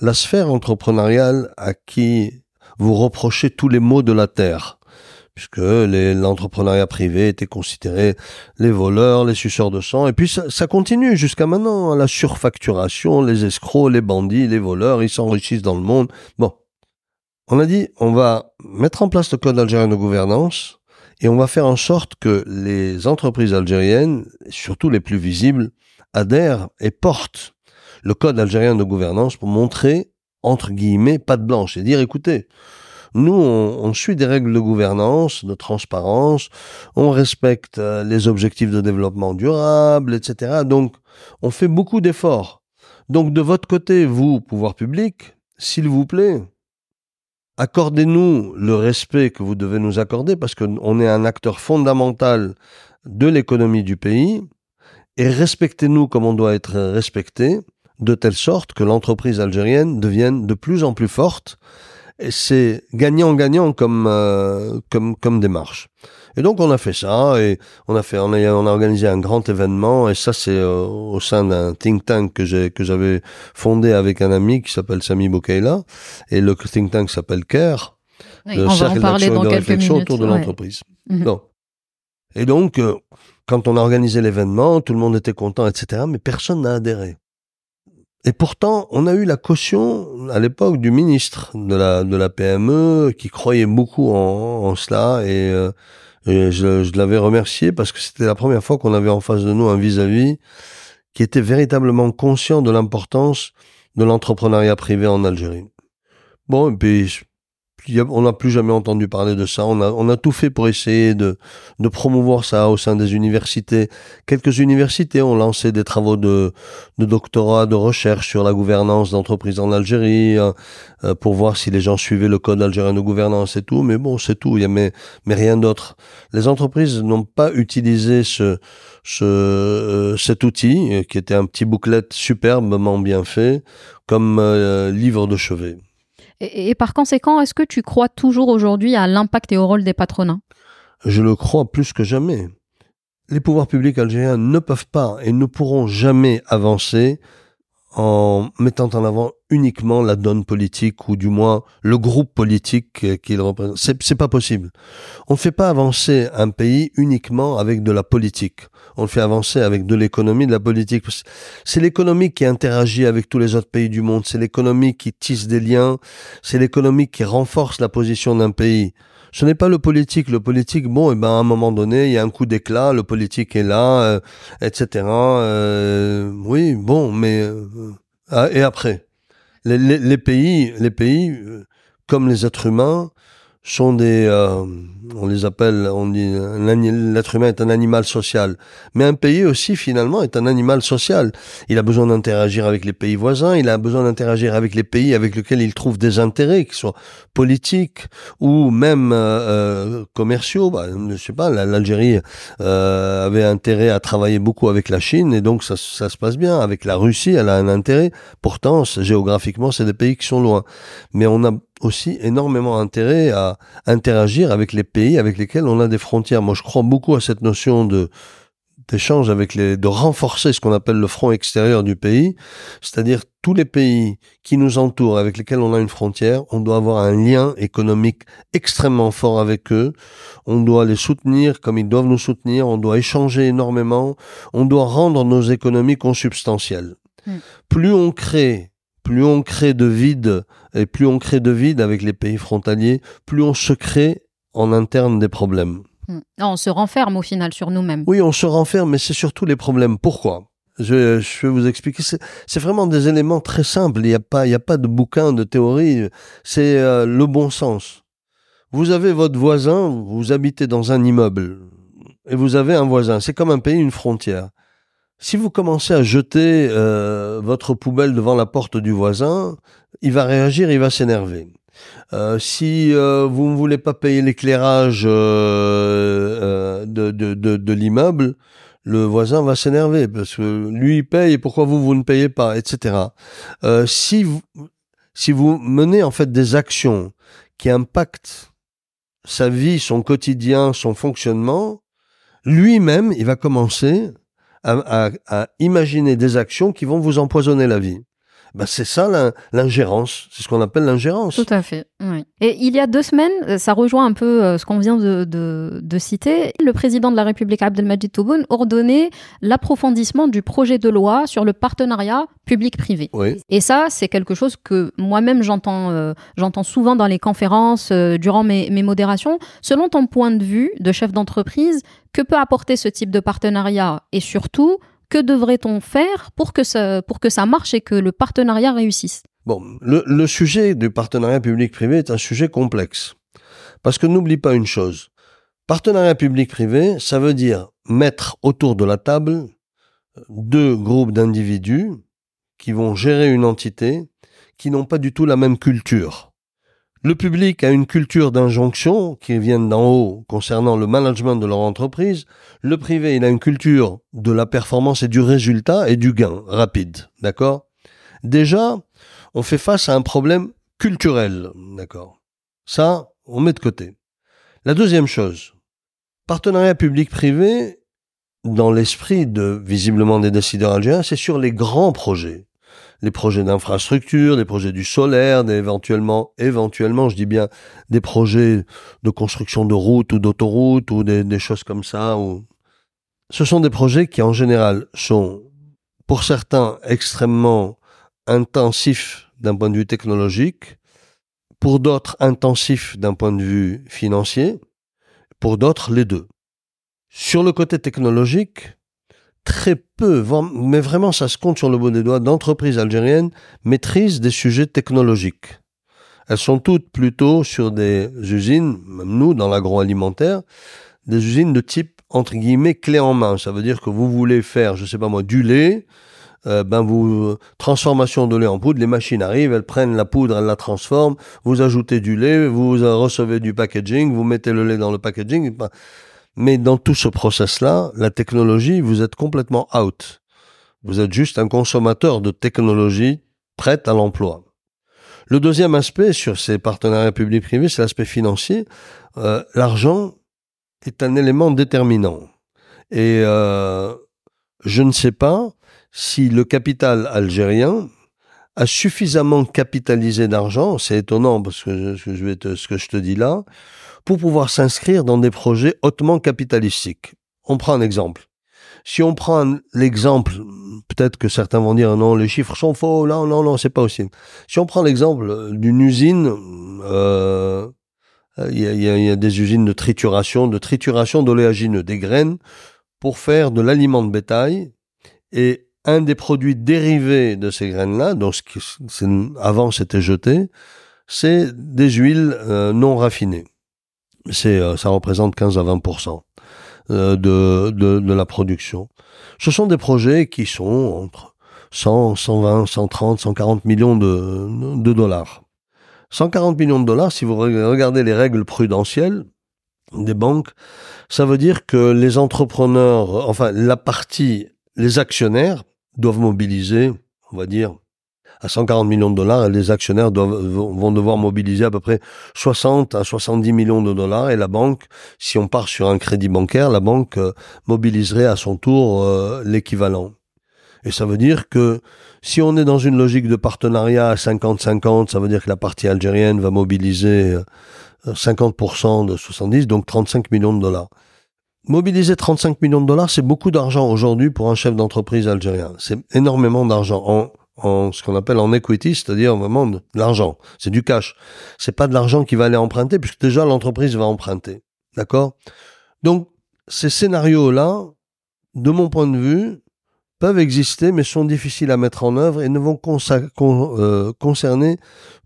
la sphère entrepreneuriale à qui vous reprochez tous les maux de la terre, puisque l'entrepreneuriat privé était considéré les voleurs, les suceurs de sang, et puis ça, continue jusqu'à maintenant, hein, la surfacturation, les escrocs, les bandits, les voleurs, ils s'enrichissent dans le monde. Bon, on a dit, on va mettre en place le code algérien de gouvernance, et on va faire en sorte que les entreprises algériennes, surtout les plus visibles, adhèrent et portent le code algérien de gouvernance pour montrer, entre guillemets, patte blanche et dire, écoutez, nous, on, suit des règles de gouvernance, de transparence, on respecte euh, les objectifs de développement durable, etc. Donc, on fait beaucoup d'efforts. Donc, de votre côté, vous, pouvoir public, s'il vous plaît, accordez-nous le respect que vous devez nous accorder parce qu'on est un acteur fondamental de l'économie du pays et respectez-nous comme on doit être respecté de telle sorte que l'entreprise algérienne devienne de plus en plus forte. Et c'est gagnant-gagnant comme, euh, comme, comme démarche. Et donc on a fait ça et on a fait, on a, on a organisé un grand événement et ça c'est euh, au sein d'un think tank que j'ai que j'avais fondé avec un ami qui s'appelle Sami Boukaila et le think tank s'appelle CARE, le cercle d'action et de réflexion autour de l'entreprise. Mhm. Et donc euh, quand on a organisé l'événement, tout le monde était content, etc. Mais personne n'a adhéré. Et pourtant, on a eu la caution à l'époque du ministre de la de la PME qui croyait beaucoup en, en cela et euh, je l'avais remercié parce que c'était la première fois qu'on avait en face de nous un vis-à-vis qui était véritablement conscient de l'importance de l'entrepreneuriat privé en Algérie. Bon, et puis on n'a plus jamais entendu parler de ça. On a, on tout fait pour essayer de, promouvoir ça au sein des universités. Quelques universités ont lancé des travaux de, doctorat, de recherche sur la gouvernance d'entreprises en Algérie, euh, euh, pour voir si les gens suivaient le code algérien de gouvernance et tout. Mais bon, c'est tout. Il y a mais, rien d'autre. Les entreprises n'ont pas utilisé ce, euh, cet outil, qui était un petit bouclette superbement bien fait, comme livre de chevet. Et, par conséquent, est-ce que tu crois toujours aujourd'hui à l'impact et au rôle des patronats? Je le crois plus que jamais. Les pouvoirs publics algériens ne peuvent pas et ne pourront jamais avancer en mettant en avant uniquement la donne politique ou du moins le groupe politique qu'il représente. C'est, pas possible. On ne fait pas avancer un pays uniquement avec de la politique. On le fait avancer avec de l'économie, de la politique. C'est l'économie qui interagit avec tous les autres pays du monde. C'est l'économie qui tisse des liens. C'est l'économie qui renforce la position d'un pays. Ce n'est pas le politique. Le politique, bon, et eh ben à un moment donné, il y a un coup d'éclat, le politique est là, euh, etc. Euh, oui, bon, mais euh, ah, et après, les, pays, les pays, comme les êtres humains, sont des, euh, on les appelle, on dit, l'être humain est un animal social. Mais un pays aussi, finalement, est un animal social. Il a besoin d'interagir avec les pays voisins, il a besoin d'interagir avec les pays avec lesquels il trouve des intérêts, qui soient politiques ou même euh, euh commerciaux. Bah, je sais pas, l'Algérie euh, avait intérêt à travailler beaucoup avec la Chine et donc ça, ça se passe bien. Avec la Russie, elle a un intérêt. Pourtant, géographiquement, c'est des pays qui sont loin. Mais on a aussi énormément intérêt à interagir avec les pays avec lesquels on a des frontières. Moi, je crois beaucoup à cette notion de d'échange avec les, de renforcer ce qu'on appelle le front extérieur du pays, c'est-à-dire tous les pays qui nous entourent, avec lesquels on a une frontière, on doit avoir un lien économique extrêmement fort avec eux, on doit les soutenir comme ils doivent nous soutenir, on doit échanger énormément, on doit rendre nos économies consubstantielles. Hmm. Plus on crée plus on crée de vide et plus on crée de vide avec les pays frontaliers, plus on se crée en interne des problèmes. Hmm. on se renferme au final sur nous-mêmes. Oui, on se renferme, mais c'est surtout les problèmes. Pourquoi? Je, je, vais vous expliquer. C'est vraiment des éléments très simples. Il n'y a pas, il y a pas de bouquin, de théorie. C'est euh, le bon sens. Vous avez votre voisin, vous habitez dans un immeuble et vous avez un voisin. C'est comme un pays, une frontière. Si vous commencez à jeter euh, votre poubelle devant la porte du voisin, il va réagir, il va s'énerver. Euh, si euh, vous ne voulez pas payer l'éclairage de, de, de, de l'immeuble, le voisin va s'énerver parce que lui il paye et pourquoi vous vous ne payez pas, etc. si vous si vous menez en fait des actions qui impactent sa vie, son quotidien, son fonctionnement, lui-même, il va commencer à, imaginer des actions qui vont vous empoisonner la vie. Ben c'est ça l'ingérence, c'est ce qu'on appelle l'ingérence. Tout à fait. Oui. Et il y a deux semaines, euh, ça rejoint un peu euh, ce qu'on vient de, de, de, citer, le président de la République Abdelmajid Tebboune ordonnait l'approfondissement du projet de loi sur le partenariat public-privé. Oui. Et ça, c'est quelque chose que moi-même j'entends euh, j'entends souvent dans les conférences, durant mes, mes modérations. Selon ton point de vue de chef d'entreprise, que peut apporter ce type de partenariat? Et surtout, que devrait-on faire pour que, ça, marche et que le partenariat réussisse? Bon, le, le sujet du partenariat public-privé est un sujet complexe. Parce que n'oublie pas une chose. Partenariat public-privé, ça veut dire mettre autour de la table deux groupes d'individus qui vont gérer une entité qui n'ont pas du tout la même culture. Le public a une culture d'injonction qui vient d'en haut concernant le management de leur entreprise. Le privé, il a une culture de la performance et du résultat et du gain rapide. D'accord? Déjà, on fait face à un problème culturel. D'accord? Ça, on met de côté. La deuxième chose, partenariat public-privé, dans l'esprit de visiblement des décideurs algériens, c'est sur les grands projets les projets d'infrastructure, des projets du solaire, des éventuellement, je dis bien, des projets de construction de routes ou d'autoroutes ou des, choses comme ça. Ce sont des projets qui, en général, sont, pour certains, extrêmement intensifs d'un point de vue technologique, pour d'autres, intensifs d'un point de vue financier, pour d'autres, les deux. Sur le côté technologique, très peu, mais vraiment ça se compte sur le bout des doigts, d'entreprises algériennes maîtrisent des sujets technologiques. Elles sont toutes plutôt sur des usines, même nous dans l'agroalimentaire, des usines de type entre guillemets clé en main. Ça veut dire que vous voulez faire, je sais pas moi, du lait, euh, ben vous transformation de lait en poudre, les machines arrivent, elles prennent la poudre, elles la transforment, vous ajoutez du lait, vous recevez du packaging, vous mettez le lait dans le packaging. Mais dans tout ce process-là, la technologie, vous êtes complètement out. Vous êtes juste un consommateur de technologie prête à l'emploi. Le deuxième aspect sur ces partenariats publics-privés, c'est l'aspect financier. Euh, L'argent est un élément déterminant. Et euh, je ne sais pas si le capital algérien a suffisamment capitalisé d'argent, c'est étonnant parce que, je, vais te, ce que je te dis là, pour pouvoir s'inscrire dans des projets hautement capitalistiques. On prend un exemple. Si on prend l'exemple, peut-être que certains vont dire non, les chiffres sont faux, non, non, non, c'est pas possible. Si on prend l'exemple d'une usine, euh, il y, a, y, a, des usines de trituration, de trituration d'oléagineux, des graines, pour faire de l'aliment de bétail. Et un des produits dérivés de ces graines-là, donc ce avant c'était jeté, c'est des huiles euh, non raffinées euh, ça représente 15 à 20 euh, de, de, la production. Ce sont des projets qui sont entre 100, 120, 130, 140 millions de dollars. 140 millions de dollars, si vous regardez les règles prudentielles des banques, ça veut dire que les entrepreneurs, enfin la partie, les actionnaires doivent mobiliser, on va dire, à 140 millions de dollars les actionnaires vont devoir mobiliser à peu près 60 à 70 millions de dollars et la banque, si on part sur un crédit bancaire, la banque euh, mobiliserait à son tour euh, l'équivalent. Et ça veut dire que si on est dans une logique de partenariat à 50-50, ça veut dire que la partie algérienne va mobiliser 50% euh, de 70, donc 35 millions de dollars. Mobiliser 35 millions de dollars, c'est beaucoup d'argent aujourd'hui pour un chef d'entreprise algérien. C'est énormément d'argent. En, en ce qu'on appelle en equity, c'est-à-dire vraiment de l'argent. C'est du cash. C'est pas de l'argent qui va aller emprunter puisque déjà l'entreprise va emprunter. D'accord? Donc ces scénarios-là, de mon point de vue, peuvent exister mais sont difficiles à mettre en œuvre et ne vont euh, concerner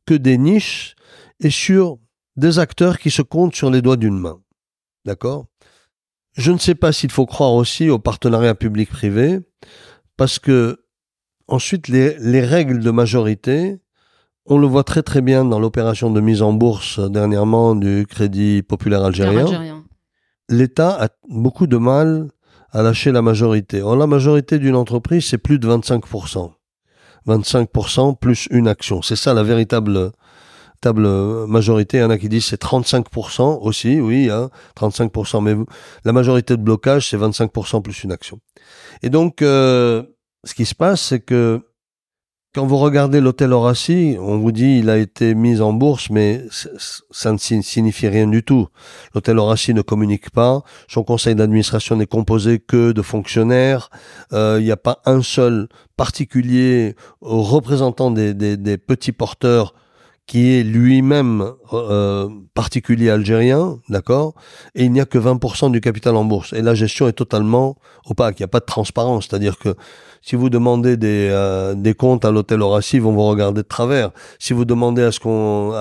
que des niches et sur des acteurs qui se comptent sur les doigts d'une main. D'accord? Je ne sais pas s'il faut croire aussi au partenariat public-privé parce que Ensuite, les, les, règles de majorité, on le voit très très bien dans l'opération de mise en bourse dernièrement du Crédit populaire algérien. L'État a beaucoup de mal à lâcher la majorité. Or, la majorité d'une entreprise, c'est plus de 25%. 25% plus une action. C'est ça la véritable table majorité, il y en a qui disent c'est 35% aussi, oui, hein, 35%, mais la majorité de blocage, c'est 25% plus une action. Et donc, euh, ce qui se passe, c'est que quand vous regardez l'hôtel Horaci, on vous dit il a été mis en bourse, mais ça ne signifie rien du tout. L'hôtel Horaci ne communique pas. Son conseil d'administration n'est composé que de fonctionnaires. Euh, il n'y a pas un seul particulier représentant des, des petits porteurs qui est lui-même euh, particulier algérien, d'accord, et il n'y a que 20% du capital en bourse. Et la gestion est totalement opaque, il n'y a pas de transparence, c'est-à-dire que si vous demandez des, euh, des comptes à l'hôtel Horaci, ils vont vous regarder de travers. Si vous demandez à ce qu'on,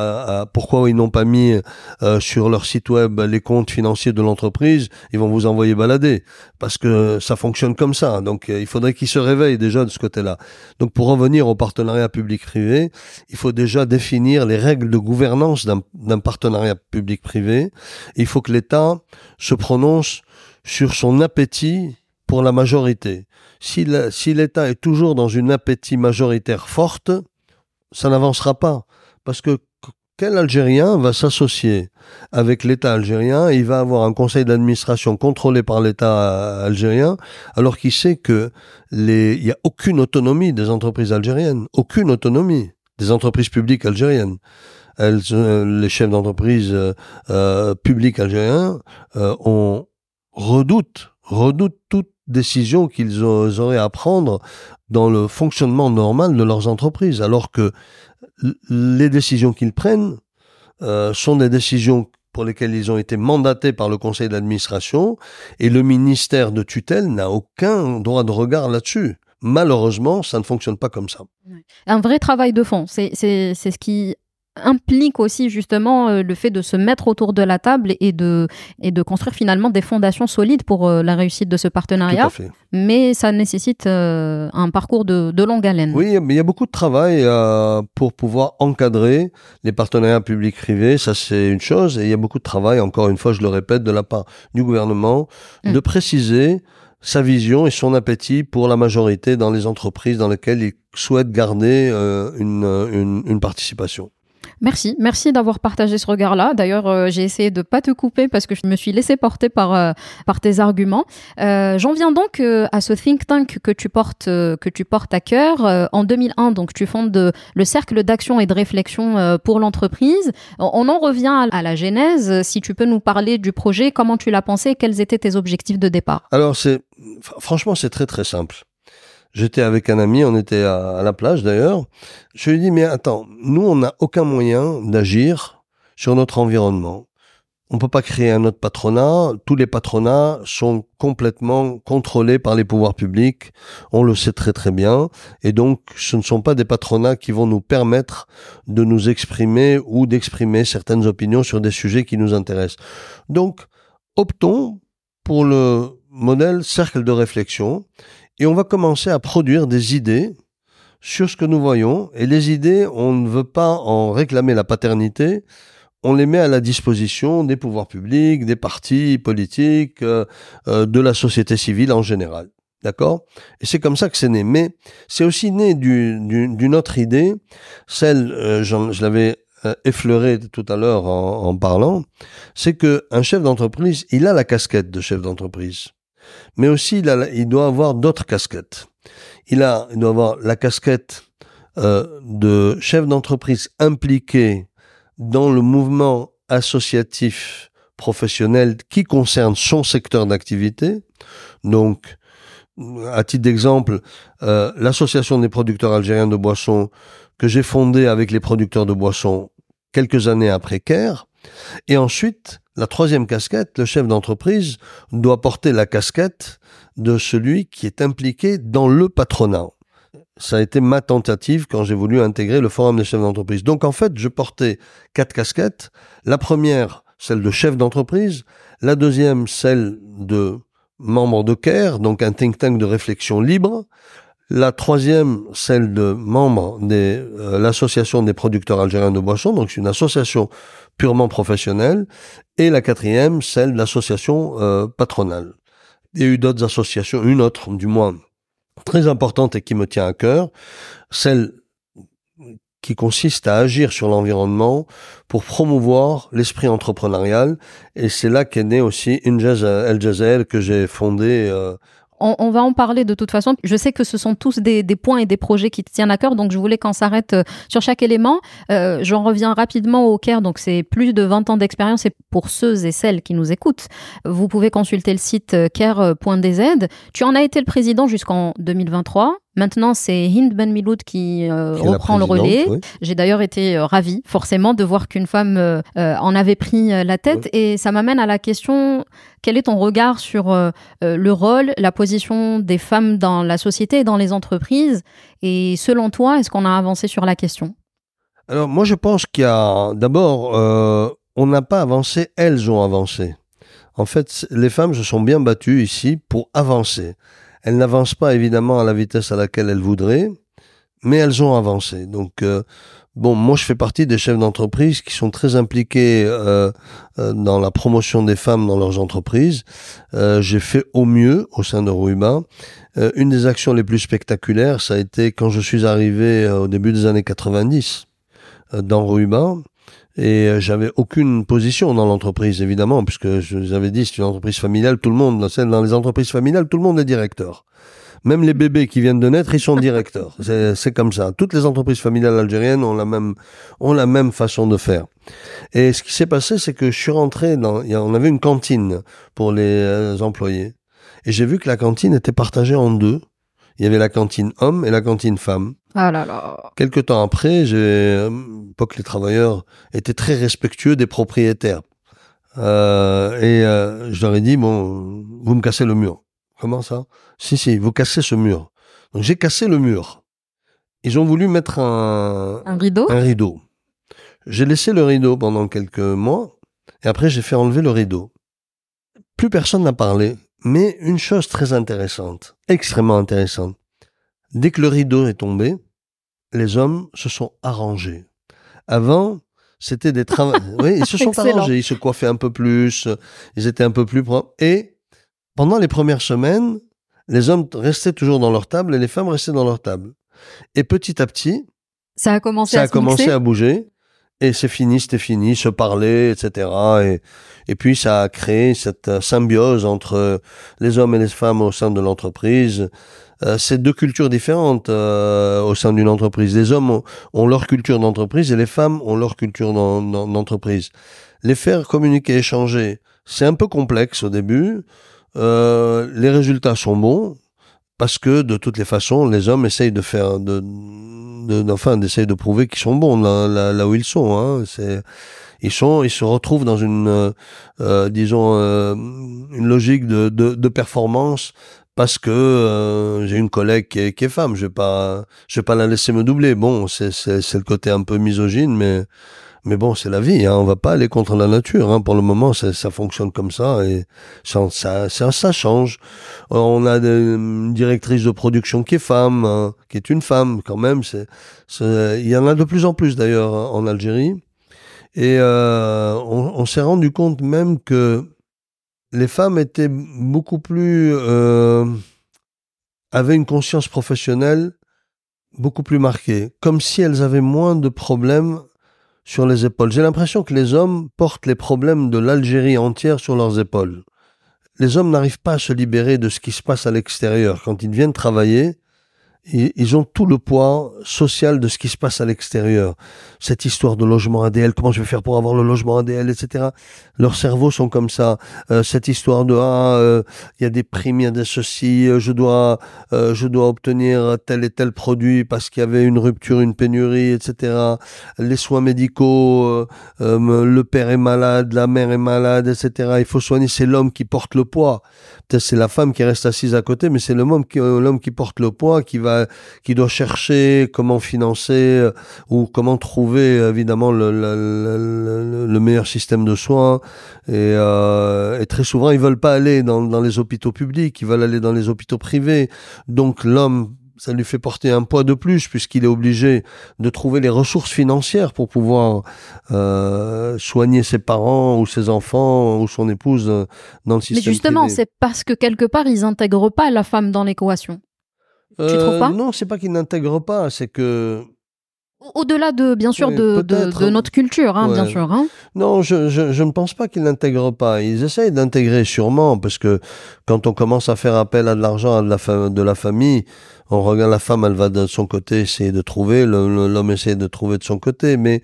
pourquoi ils n'ont pas mis euh, sur leur site web les comptes financiers de l'entreprise, ils vont vous envoyer balader parce que ça fonctionne comme ça. Donc il faudrait qu'ils se réveillent déjà de ce côté-là. Donc pour revenir au partenariat public-privé, il faut déjà définir les règles de gouvernance d'un partenariat public-privé. Il faut que l'État se prononce sur son appétit pour la majorité. Si l'État est toujours dans une appétit majoritaire forte, ça n'avancera pas. Parce que quel Algérien va s'associer avec l'État algérien? Il va avoir un conseil d'administration contrôlé par l'État algérien, alors qu'il sait que il n'y a aucune autonomie des entreprises algériennes, aucune autonomie des entreprises publiques algériennes. Euh, les chefs d'entreprise euh, euh publics algériens euh, on redoute, redoute toute décision qu'ils auraient à prendre dans le fonctionnement normal de leurs entreprises, alors que les décisions qu'ils prennent sont des décisions pour lesquelles ils ont été mandatés par le conseil d'administration et le ministère de tutelle n'a aucun droit de regard là-dessus. Malheureusement, ça ne fonctionne pas comme ça. Un vrai travail de fond, c'est ce qui implique aussi justement euh, le fait de se mettre autour de la table et de, et de construire finalement des fondations solides pour euh, la réussite de ce partenariat. Mais ça nécessite euh, un parcours de, de, longue haleine. Oui, mais il y a beaucoup de travail pour pouvoir encadrer les partenariats publics-privés. Ça, c'est une chose. Et il y a beaucoup de travail, encore une fois, je le répète, de la part du gouvernement, mm. de préciser sa vision et son appétit pour la majorité dans les entreprises dans lesquelles il souhaite garder une, une, une, participation. Merci, merci d'avoir partagé ce regard-là. D'ailleurs, euh, j'ai essayé de pas te couper parce que je me suis laissé porter par euh, par tes arguments. Euh, J'en viens donc euh, à ce think tank que tu portes que tu portes à cœur. en 2001, donc tu fondes le cercle d'action et de réflexion pour l'entreprise. On en revient à la genèse. Si tu peux nous parler du projet, comment tu l'as pensé, quels étaient tes objectifs de départ? Alors c'est franchement c'est très très simple. J'étais avec un ami, on était à, la plage d'ailleurs. Je lui ai dit, mais attends, nous, on n'a aucun moyen d'agir sur notre environnement. On peut pas créer un autre patronat. Tous les patronats sont complètement contrôlés par les pouvoirs publics. On le sait très très bien. Et donc, ce ne sont pas des patronats qui vont nous permettre de nous exprimer ou d'exprimer certaines opinions sur des sujets qui nous intéressent. Donc, optons pour le modèle cercle de réflexion et on va commencer à produire des idées sur ce que nous voyons. Et les idées, on ne veut pas en réclamer la paternité, on les met à la disposition des pouvoirs publics, des partis politiques, euh, euh, de la société civile en général. D'accord? Et c'est comme ça que c'est né. Mais c'est aussi né d'une autre idée, celle, euh, je l'avais effleuré tout à l'heure en, en, parlant, c'est que un chef d'entreprise, il a la casquette de chef d'entreprise mais aussi il, doit avoir d'autres casquettes. Il, a, doit avoir la casquette euh, de chef d'entreprise impliqué dans le mouvement associatif professionnel qui concerne son secteur d'activité. Donc, à titre d'exemple, euh, l'association des producteurs algériens de boissons que j'ai fondée avec les producteurs de boissons quelques années après Caire. Et ensuite, la troisième casquette, le chef d'entreprise doit porter la casquette de celui qui est impliqué dans le patronat. Ça a été ma tentative quand j'ai voulu intégrer le forum des chefs d'entreprise. Donc en fait, je portais quatre casquettes. La première, celle de chef d'entreprise. La deuxième, celle de membre de CARE, donc un think tank de réflexion libre. La troisième, celle de membre de euh, l'association des producteurs algériens de boissons, donc c'est une association purement professionnelle. Et la quatrième, celle de l'association euh, patronale. Il y a eu d'autres associations, une autre du moins très importante et qui me tient à cœur, celle qui consiste à agir sur l'environnement pour promouvoir l'esprit entrepreneurial. Et c'est là qu'est né aussi Injaz El Jazel que j'ai fondé euh, on, va en parler de toute façon. Je sais que ce sont tous des, points et des projets qui te tiennent à cœur, donc je voulais qu'on s'arrête euh, sur chaque élément. Euh, j'en reviens rapidement au CARE, donc c'est plus de 20 ans d'expérience et pour ceux et celles qui nous écoutent, vous pouvez consulter le site euh, care.dz. Tu en as été le président jusqu'en 2023. Maintenant, c'est Hind Ben Miloud qui, reprend le relais. J'ai d'ailleurs été ravie, forcément, de voir qu'une femme en avait pris la tête. Et ça m'amène à la question quel est ton regard sur euh, euh, le rôle, la position des femmes dans la société et dans les entreprises? Et selon toi, est-ce qu'on a avancé sur la question? Alors moi, je pense qu'il y a d'abord, euh, on n'a pas avancé, elles ont avancé. En fait, les femmes se sont bien battues ici pour avancer. Elles n'avancent pas évidemment à la vitesse à laquelle elles voudraient, mais elles ont avancé. Donc, Bon, moi, je fais partie des chefs d'entreprise qui sont très impliqués euh, euh, dans la promotion des femmes dans leurs entreprises. Euh, j'ai fait au mieux au sein de Ruba. une des actions les plus spectaculaires, ça a été quand je suis arrivé au début des années 90 dans Ruba. Et j'avais aucune position dans l'entreprise, évidemment, puisque je vous avais dit, c'est une entreprise familiale, tout le monde, dans les entreprises familiales, tout le monde est directeur. Même les bébés qui viennent de naître, ils sont directeurs. C'est comme ça. Toutes les entreprises familiales algériennes ont la même, ont la même façon de faire. Et ce qui s'est passé, c'est que je suis rentré dans, on avait une cantine pour les euh, employés. Et j'ai vu que la cantine était partagée en deux. Il y avait la cantine homme et la cantine femme. Ah là là. Quelque temps après, j'ai, euh, pas que les travailleurs étaient très respectueux des propriétaires. Euh, et euh, je leur ai dit, bon, vous me cassez le mur. Comment ça? Si, si, vous cassez ce mur. Donc j'ai cassé le mur. Ils ont voulu mettre un, un rideau? Un rideau. J'ai laissé le rideau pendant quelques mois et après j'ai fait enlever le rideau. Plus personne n'a parlé, mais une chose très intéressante, extrêmement intéressante. Dès que le rideau est tombé, les hommes se sont arrangés. Avant, c'était des travaux. oui, ils se sont arrangés, ils se coiffaient un peu plus, ils étaient un peu plus propres et pendant les premières semaines, les hommes restaient toujours dans leur table et les femmes restaient dans leur table. Et petit à petit, ça a commencé, ça a commencé à bouger. Et c'est fini, c'était fini, se parler, etc. Et, puis ça a créé cette euh, symbiose entre les hommes et les femmes au sein de l'entreprise. Euh, c'est deux cultures différentes euh, au sein d'une entreprise. Les hommes ont, leur culture d'entreprise et les femmes ont leur culture d'entreprise. Les faire communiquer, échanger, c'est un peu complexe au début. Euh, les résultats sont bons parce que de toutes les façons, les hommes essayent de faire, de, de enfin, d'essayer de prouver qu'ils sont bons là, là, où ils sont. Hein. C'est, ils sont, ils se retrouvent dans une, euh, euh disons, euh, une logique de, de, de, performance parce que euh, j'ai une collègue qui est, qui est, femme. Je vais pas, je vais pas la laisser me doubler. Bon, c'est, c'est, c'est le côté un peu misogyne, mais mais bon, c'est la vie, hein, on va pas aller contre la nature. Hein. Pour le moment, ça, ça fonctionne comme ça et ça, ça, ça, change. On a une directrice de production qui est femme, hein, qui est une femme quand même. Il y en a de plus en plus d'ailleurs en Algérie. Et euh, on, on s'est rendu compte même que les femmes étaient beaucoup plus euh, avaient une conscience professionnelle beaucoup plus marquée, comme si elles avaient moins de problèmes sur les épaules. J'ai l'impression que les hommes portent les problèmes de l'Algérie entière sur leurs épaules. Les hommes n'arrivent pas à se libérer de ce qui se passe à l'extérieur. Quand ils viennent travailler, ils ont tout le poids social de ce qui se passe à l'extérieur. Cette histoire de logement ADL, comment je vais faire pour avoir le logement ADL, etc. Leurs cerveaux sont comme ça. Euh, cette histoire de ah, euh, il y a des primes, il y a des ceci, euh, je dois, je dois obtenir tel et tel produit parce qu'il y avait une rupture, une pénurie, etc. Les soins médicaux, le père est malade, la mère est malade, etc. Il faut soigner. C'est l'homme qui porte le poids. C'est la femme qui reste assise à côté, mais c'est l'homme qui, l'homme qui porte le poids, qui va qui doit chercher comment financer euh, ou comment trouver évidemment le, le, le, meilleur système de soins. Et, euh, et, très souvent, ils veulent pas aller dans, dans les hôpitaux publics, ils veulent aller dans les hôpitaux privés. Donc l'homme ça lui fait porter un poids de plus puisqu'il est obligé de trouver les ressources financières pour pouvoir euh, soigner ses parents ou ses enfants ou son épouse euh, dans le système. Mais justement, c'est parce que quelque part ils intègrent pas la femme dans l'équation. Euh, non, c'est pas qu'ils n'intègrent pas, c'est que Au-delà de, bien sûr, Oui, de, de, peut-être. de notre culture, hein, bien sûr. hein. Non, je, je, je ne pense pas qu'ils n'intègrent pas. Ils essayent d'intégrer sûrement, parce que quand on commence à faire appel à de l'argent à de la, fa- de la famille, on regarde la femme, elle va de son côté essayer de trouver, l'homme essaie de trouver de son côté, mais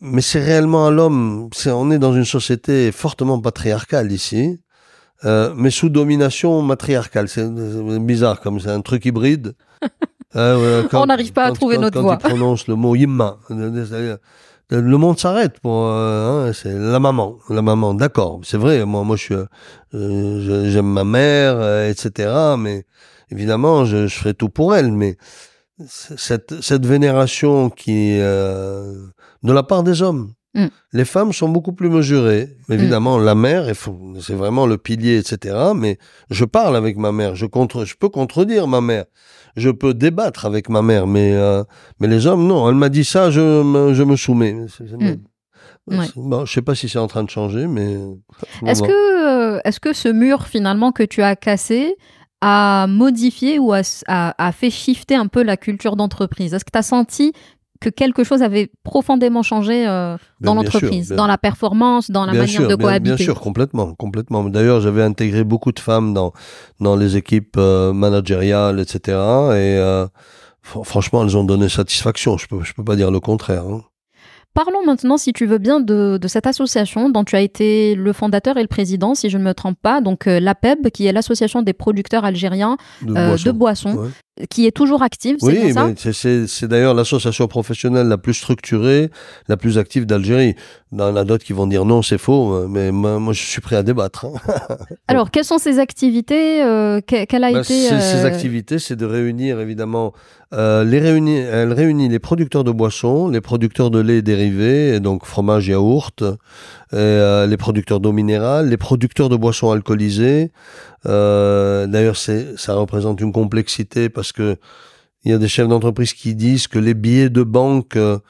mais c'est réellement à l'homme. On est dans une société fortement patriarcale ici, euh, mais sous domination matriarcale. C'est, bizarre, comme c'est un truc hybride. Euh, On n'arrive pas à quand- trouver quand- notre quand voix. il prononce le mot yimma, le monde s'arrête pour euh, hein, c'est la maman la maman d'accord c'est vrai moi moi je suis euh, j'aime ma mère etc mais évidemment je, je ferai tout pour elle mais cette cette vénération qui euh, de la part des hommes Mm. les femmes sont beaucoup plus mesurées évidemment la mère c'est vraiment le pilier etc mais je parle avec ma mère je contre je peux contredire ma mère je peux débattre avec ma mère mais euh, mais les hommes, non. Elle m'a dit ça, je me, je me soumets. Mm. Ouais. bon, je sais pas si c'est en train de changer, mais. Est-ce que, euh, est-ce que ce mur, finalement, que tu as cassé, a modifié ou a, a- a fait shifter un peu la culture d'entreprise? Est-ce que tu as senti que quelque chose avait profondément changé euh, dans Ben, bien sûr, l'entreprise, bien- dans la performance, dans la bien manière sûr, de bien- cohabiter Bien sûr, complètement, complètement. D'ailleurs, j'avais intégré beaucoup de femmes dans dans les équipes euh, managériales, etc. Et euh, fr- franchement, elles ont donné satisfaction. Je peux je peux pas dire le contraire. hein. Parlons maintenant, si tu veux bien, de, de cette association dont tu as été le fondateur et le président, si je ne me trompe pas, donc euh, l'APEB, qui est l'association des producteurs algériens De euh, boisson. de boissons, Ouais. Qui est toujours active, c'est Oui, ça mais c'est- d'ailleurs l'association professionnelle la plus structurée, la plus active d'Algérie. Il y en a d'autres qui vont dire non, c'est faux, euh, mais moi, moi, je suis prêt à débattre. hein. Alors, quelles sont ces activités euh, que- Quelle a Bah, été ces, ces euh, activités, c'est de réunir évidemment euh, les réunir, elle réunit les producteurs de boissons, les producteurs de lait dérivés, et donc fromage, yaourt, et, euh, les producteurs d'eau minérale, les producteurs de boissons alcoolisées. Euh, D'ailleurs, ça représente une complexité parce que il y a des chefs d'entreprise qui disent que les billets de banque euh,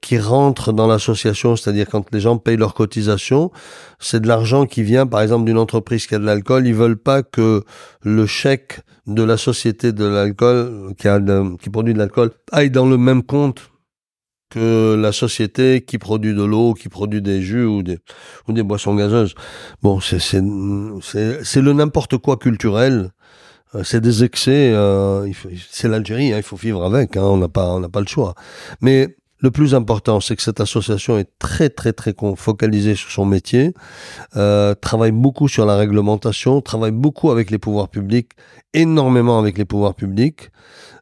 qui rentrent dans l'association, c'est-à-dire quand les gens payent leurs cotisations, c'est de l'argent qui vient, par exemple, d'une entreprise qui a de l'alcool. Ils veulent pas que le chèque de la société de l'alcool qui, qui produit de l'alcool aille dans le même compte que la société qui produit de l'eau, qui produit des jus ou des, boissons gazeuses. Bon, c'est le n'importe quoi culturel. Euh, C'est des excès. euh, c'est l'Algérie, hein, il faut vivre avec. Hein, on n'a pas le choix. Mais le plus important, c'est que cette association est très très très focalisée sur son métier, euh, travaille beaucoup sur la réglementation, travaille beaucoup avec les pouvoirs publics, énormément avec les pouvoirs publics.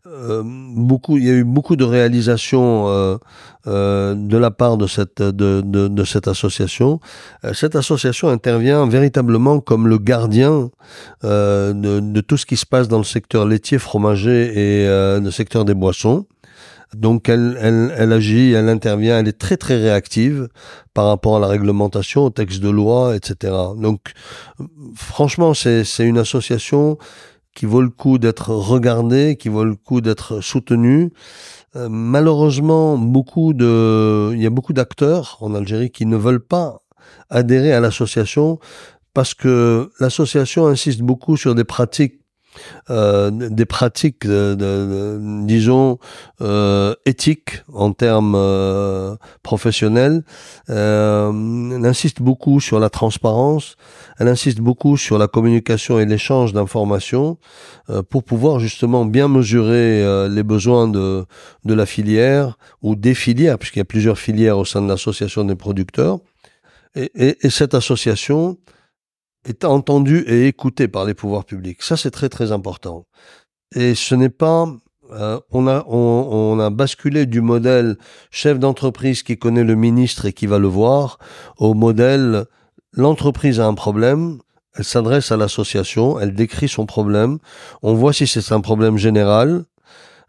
Euh, beaucoup, il y a eu beaucoup de réalisations euh, euh, de la part de cette de, de, de cette association. Euh, cette association intervient véritablement comme le gardien euh, de, de tout ce qui se passe dans le secteur laitier, fromager et le secteur des boissons. Donc elle, elle, elle agit, elle intervient, elle est très très réactive par rapport à la réglementation, au texte de loi, etc. Donc franchement, c'est une association qui vaut le coup d'être regardée, qui vaut le coup d'être soutenue. Euh, malheureusement, beaucoup de, il y a beaucoup d'acteurs en Algérie qui ne veulent pas adhérer à l'association parce que l'association insiste beaucoup sur des pratiques euh, des pratiques, de, de- de- disons, euh, éthiques en termes euh, professionnels. Euh, elle insiste beaucoup sur la transparence, elle insiste beaucoup sur la communication et l'échange d'informations euh, pour pouvoir justement bien mesurer les besoins de, de la filière ou des filières, puisqu'il y a plusieurs filières au sein de l'association des producteurs. Et, et- et cette association est entendue et écoutée par les pouvoirs publics. Ça, c'est très très important. Et ce n'est pas euh, on, a, on, on a basculé du modèle chef d'entreprise qui connaît le ministre et qui va le voir au modèle l'entreprise a un problème, elle s'adresse à l'association, elle décrit son problème, on voit si c'est un problème général,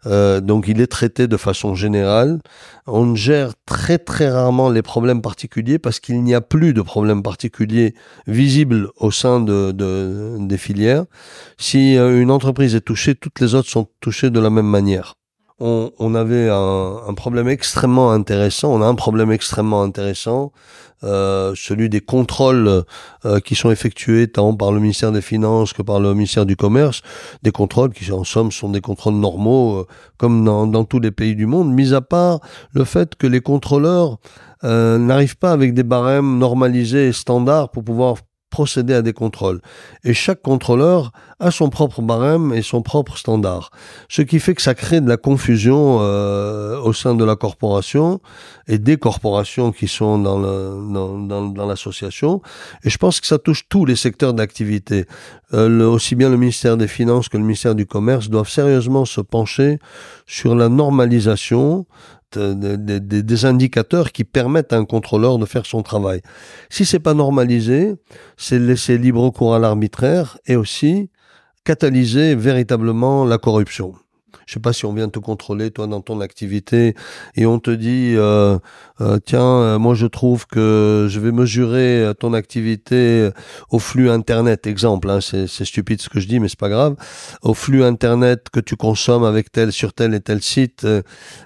euh, donc il est traité de façon générale. On gère très très rarement les problèmes particuliers parce qu'il n'y a plus de problèmes particuliers visibles au sein de, de- des filières. Si euh, une entreprise est touchée, toutes les autres sont touchées de la même manière. On, avait un, problème extrêmement intéressant. On a un problème extrêmement intéressant, euh, celui des contrôles euh, qui sont effectués tant par le ministère des Finances que par le ministère du Commerce. Des contrôles qui, en somme, sont des contrôles normaux, euh, comme dans, dans, tous les pays du monde, mis à part le fait que les contrôleurs n'arrivent pas avec des barèmes normalisés et standards pour pouvoir procéder à des contrôles. Et chaque contrôleur a son propre barème et son propre standard. Ce qui fait que ça crée de la confusion euh, au sein de la corporation et des corporations qui sont dans, l'association. Et je pense que ça touche tous les secteurs d'activité. Euh, aussi bien le ministère des Finances que le ministère du Commerce doivent sérieusement se pencher sur la normalisation des, indicateurs qui permettent à un contrôleur de faire son travail. Si c'est pas normalisé, c'est laisser libre cours à l'arbitraire et aussi catalyser véritablement la corruption je sais pas si on vient te contrôler toi dans ton activité et on te dit euh, euh, tiens euh, moi je trouve que je vais mesurer ton activité au flux internet. Exemple hein, c'est stupide ce que je dis mais c'est pas grave. Au flux internet que tu consommes avec tel sur tel et tel site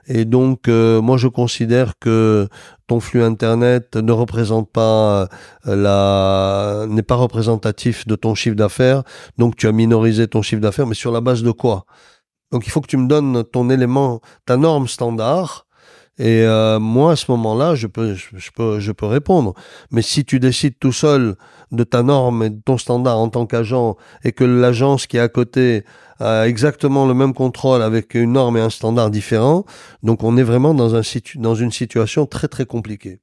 et donc moi je considère que ton flux internet ne représente pas la n'est pas représentatif de ton chiffre d'affaires. Donc tu as minorisé ton chiffre d'affaires mais sur la base de quoi? Donc il faut que tu me donnes ton élément, ta norme standard. Et euh, moi, à ce moment-là, je peux, je, peux, je peux répondre. Mais si tu décides tout seul de ta norme et de ton standard en tant qu'agent, et que l'agence qui est à côté a exactement le même contrôle avec une norme et un standard différents, donc on est vraiment dans, un dans une situation très très compliquée.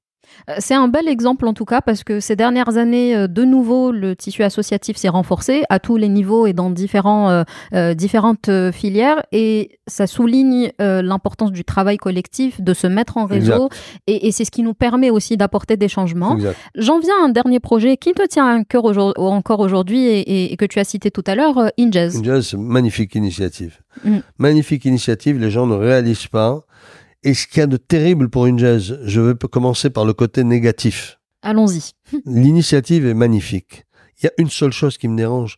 Euh, c'est un bel exemple en tout cas parce que ces dernières années, euh, de nouveau, le tissu associatif s'est renforcé à tous les niveaux et dans différents, euh, différentes filières et ça souligne l'importance du travail collectif, de se mettre en réseau et, c'est ce qui nous permet aussi d'apporter des changements. J'en viens à un dernier projet qui te tient à cœur encore aujourd'hui et, que tu as cité tout à l'heure, Injazz. Injazz, magnifique initiative. Mm. Magnifique initiative, les gens ne réalisent pas et ce qu'il y a de terrible pour une jazz, je vais commencer par le côté négatif. Allons-y. L'initiative est magnifique. Il y a une seule chose qui me dérange.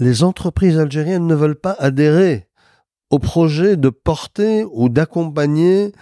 Les entreprises algériennes ne veulent pas adhérer au projet de porter ou d'accompagner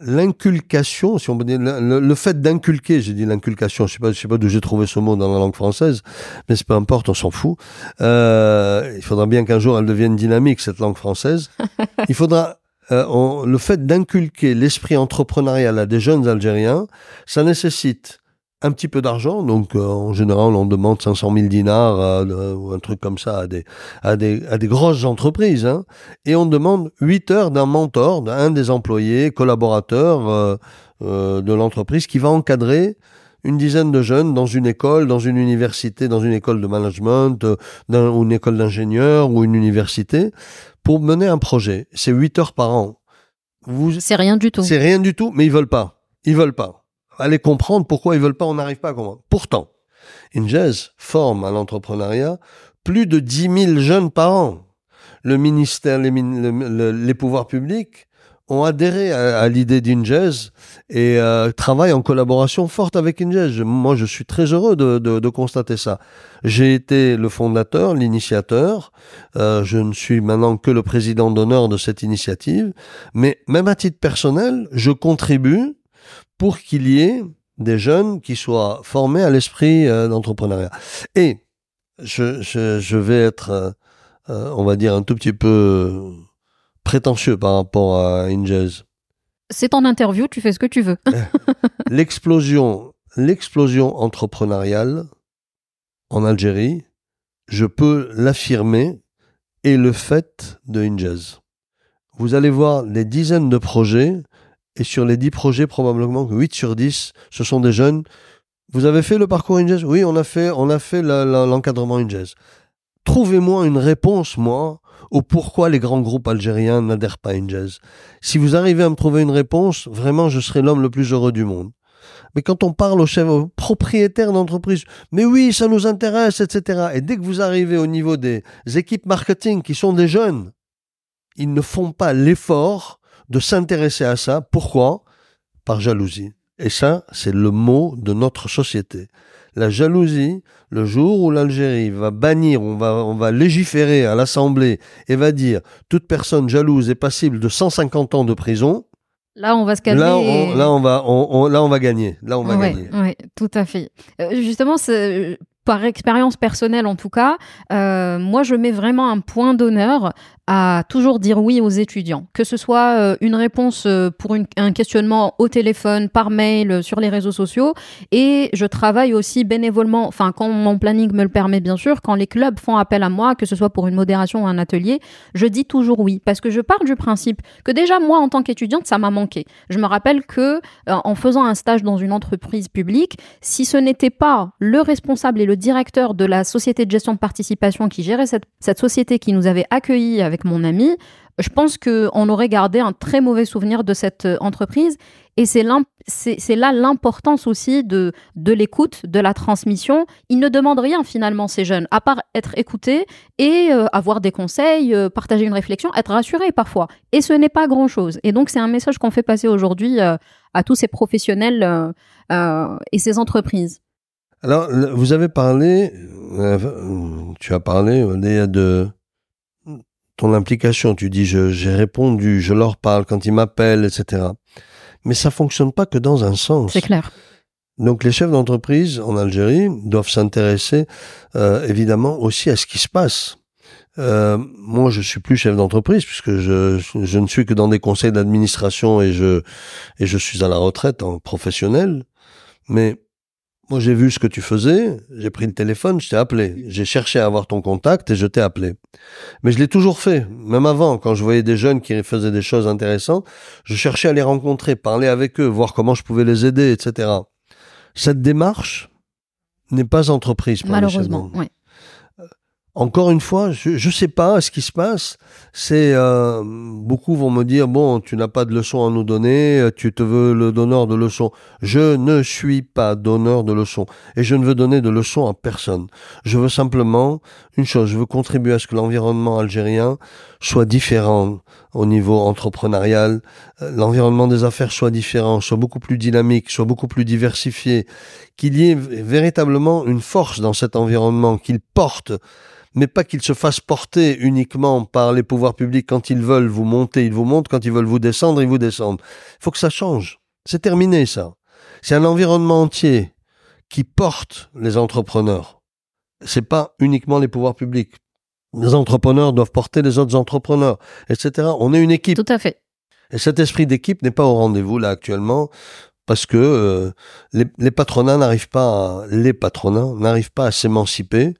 l'inculcation, si on peut dire, le, fait d'inculquer, j'ai dit l'inculcation, je sais pas, je sais pas d'où j'ai trouvé ce mot dans la langue française, mais c'est peu importe, on s'en fout. Euh, il faudra bien qu'un jour elle devienne dynamique cette langue française. Il faudra euh, le fait d'inculquer l'esprit entrepreneurial à des jeunes Algériens, ça nécessite un petit peu d'argent. Donc, euh, en général, on demande 500 000 dinars euh, ou un truc comme ça à des, à des, à des grosses entreprises. Hein, et on demande 8 heures d'un mentor, d'un des employés, collaborateurs de l'entreprise qui va encadrer une dizaine de jeunes dans une école, dans une université, dans une école de management, dans une école d'ingénieur ou une université, pour mener un projet. C'est 8 heures par an. Vous... C'est rien du tout. C'est rien du tout, mais ils veulent pas. Ils veulent pas. Allez comprendre pourquoi ils veulent pas, on n'arrive pas à comprendre. Pourtant, Ingez forme à l'entrepreneuriat plus de 10 000 jeunes par an. Le ministère, les, les pouvoirs publics ont adhéré à, l'idée d'Ingez et euh, travaillent en collaboration forte avec Ingez. Moi, je suis très heureux de, de, de constater ça. J'ai été le fondateur, l'initiateur. Euh, je ne suis maintenant que le président d'honneur de cette initiative. Mais même à titre personnel, je contribue pour qu'il y ait des jeunes qui soient formés à l'esprit euh, d'entrepreneuriat. Et je, je, je, vais être, euh, euh, on va dire, un tout petit peu prétentieux par rapport à Ingez. C'est ton interview, tu fais ce que tu veux. l'explosion, l'explosion entrepreneuriale en Algérie, je peux l'affirmer, est le fait de Ingez. Vous allez voir des dizaines de projets, et sur les dix projets, probablement 8 sur 10, ce sont des jeunes. Vous avez fait le parcours Ingez Oui, on a fait, on a fait l'encadrement Ingez. Trouvez-moi une réponse, moi, au pourquoi les grands groupes algériens n'adhèrent pas à Ingez. Si vous arrivez à me trouver une réponse, vraiment, je serai l'homme le plus heureux du monde. Mais quand on parle aux chefs, aux propriétaires d'entreprise, mais oui, ça nous intéresse, etc. Et dès que vous arrivez au niveau des équipes marketing qui sont des jeunes, ils ne font pas l'effort de s'intéresser à ça. Pourquoi? Par jalousie. Et ça, c'est le mot de notre société. La jalousie, le jour où l'Algérie va bannir, on va, on va légiférer à l'Assemblée et va dire toute personne jalouse est passible de 150 ans de prison, Là, on va se calmer. là, et- on, là, on va, on, là, on va gagner. Là, on va Ouais, gagner. ouais, tout à fait. Euh, justement, c'est- par expérience personnelle en tout cas, euh, moi je mets vraiment un point d'honneur à toujours dire oui aux étudiants, que ce soit euh, une réponse euh, pour un questionnement au téléphone, par mail, euh, sur les réseaux sociaux, et je travaille aussi bénévolement, enfin quand mon planning me le permet bien sûr, quand les clubs font appel à moi, que ce soit pour une modération ou un atelier, je dis toujours oui, parce que je pars du principe que déjà moi en tant qu'étudiante, ça m'a manqué. Je me rappelle que en faisant un stage dans une entreprise publique, si ce n'était pas le responsable et le directeur de la société de gestion de participation qui gérait cette, cette société qui nous avait accueillis avec mon ami, je pense qu'on aurait gardé un très mauvais souvenir de cette euh, entreprise. Et c'est là l'importance aussi de, l'écoute, de la transmission. Ils ne demandent rien finalement, ces jeunes, à part être écoutés et euh, avoir des conseils, euh, partager une réflexion, être rassurés parfois. Et ce n'est pas grand-chose. Et donc c'est un message qu'on fait passer aujourd'hui à tous ces professionnels et ces entreprises. Alors, vous avez parlé, tu as parlé de ton implication. Tu dis, j'ai répondu, je leur parle quand ils m'appellent, etc. Mais ça fonctionne pas que dans un sens. C'est clair. Donc les chefs d'entreprise en Algérie doivent s'intéresser euh, évidemment aussi à ce qui se passe. Euh, moi, je suis plus chef d'entreprise puisque je, je ne suis que dans des conseils d'administration et je et je suis à la retraite en professionnel. Mais moi, j'ai vu ce que tu faisais, j'ai pris le téléphone, je t'ai appelé, j'ai cherché à avoir ton contact et je t'ai appelé. Mais je l'ai toujours fait, même avant, quand je voyais des jeunes qui faisaient des choses intéressantes, je cherchais à les rencontrer, parler avec eux, voir comment je pouvais les aider, etc. Cette démarche n'est pas entreprise par Malheureusement. d'entreprise. Encore une fois, je ne sais pas ce qui se passe. C'est euh, beaucoup vont me dire bon, tu n'as pas de leçon à nous donner, euh, tu te veux le donneur de leçons. Je ne suis pas donneur de leçons et je ne veux donner de leçons à personne. Je veux simplement une chose, je veux contribuer à ce que l'environnement algérien soit différent au niveau entrepreneurial, euh, l'environnement des affaires soit différent, soit beaucoup plus dynamique, soit beaucoup plus diversifié, qu'il y ait véritablement une force dans cet environnement, qu'il porte mais pas qu'il se fasse porter uniquement par les pouvoirs publics quand ils veulent vous monter, ils vous montent, quand ils veulent vous descendre, ils vous descendent. Il faut que ça change. C'est terminé ça. C'est un environnement entier qui porte les entrepreneurs. C'est pas uniquement les pouvoirs publics. Les entrepreneurs doivent porter les autres entrepreneurs, etc. On est une équipe. Tout à fait. Et cet esprit d'équipe n'est pas au rendez-vous là actuellement parce que euh, les, patronats n'arrivent pas, à, les patronats n'arrivent pas à s'émanciper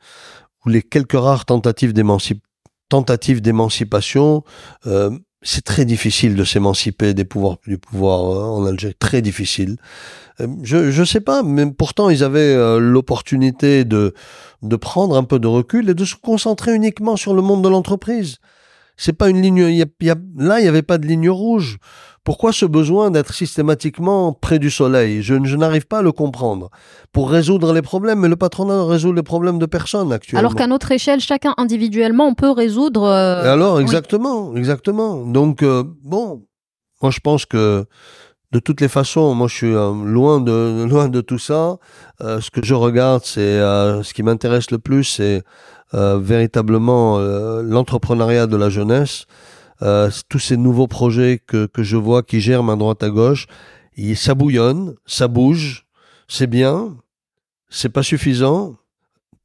ou les quelques rares tentatives d'émancip- tentatives d'émancipation, euh, c'est très difficile de s'émanciper des pouvoirs du pouvoir euh, en Algérie, très difficile. Je je sais pas, mais pourtant ils avaient l'opportunité de prendre un peu de recul et de se concentrer uniquement sur le monde de l'entreprise. C'est pas une ligne. y y là, il n'y avait pas de ligne rouge. Pourquoi ce besoin d'être systématiquement près du soleil? Je, je n'arrive pas à le comprendre. Pour résoudre les problèmes, mais le patronat résout les problèmes de personne actuellement. Alors qu'à notre échelle, chacun individuellement, on peut résoudre. euh, Et alors, oui. exactement, exactement. Donc, euh, bon, moi, je pense que de toutes les façons, moi, je suis euh, loin de loin de tout ça. Euh, ce que je regarde, c'est euh, ce qui m'intéresse le plus, c'est véritablement l'entrepreneuriat de la jeunesse. Euh, tous ces nouveaux projets que, que je vois qui germent à droite à gauche, et ça bouillonne, ça bouge, c'est bien, c'est pas suffisant,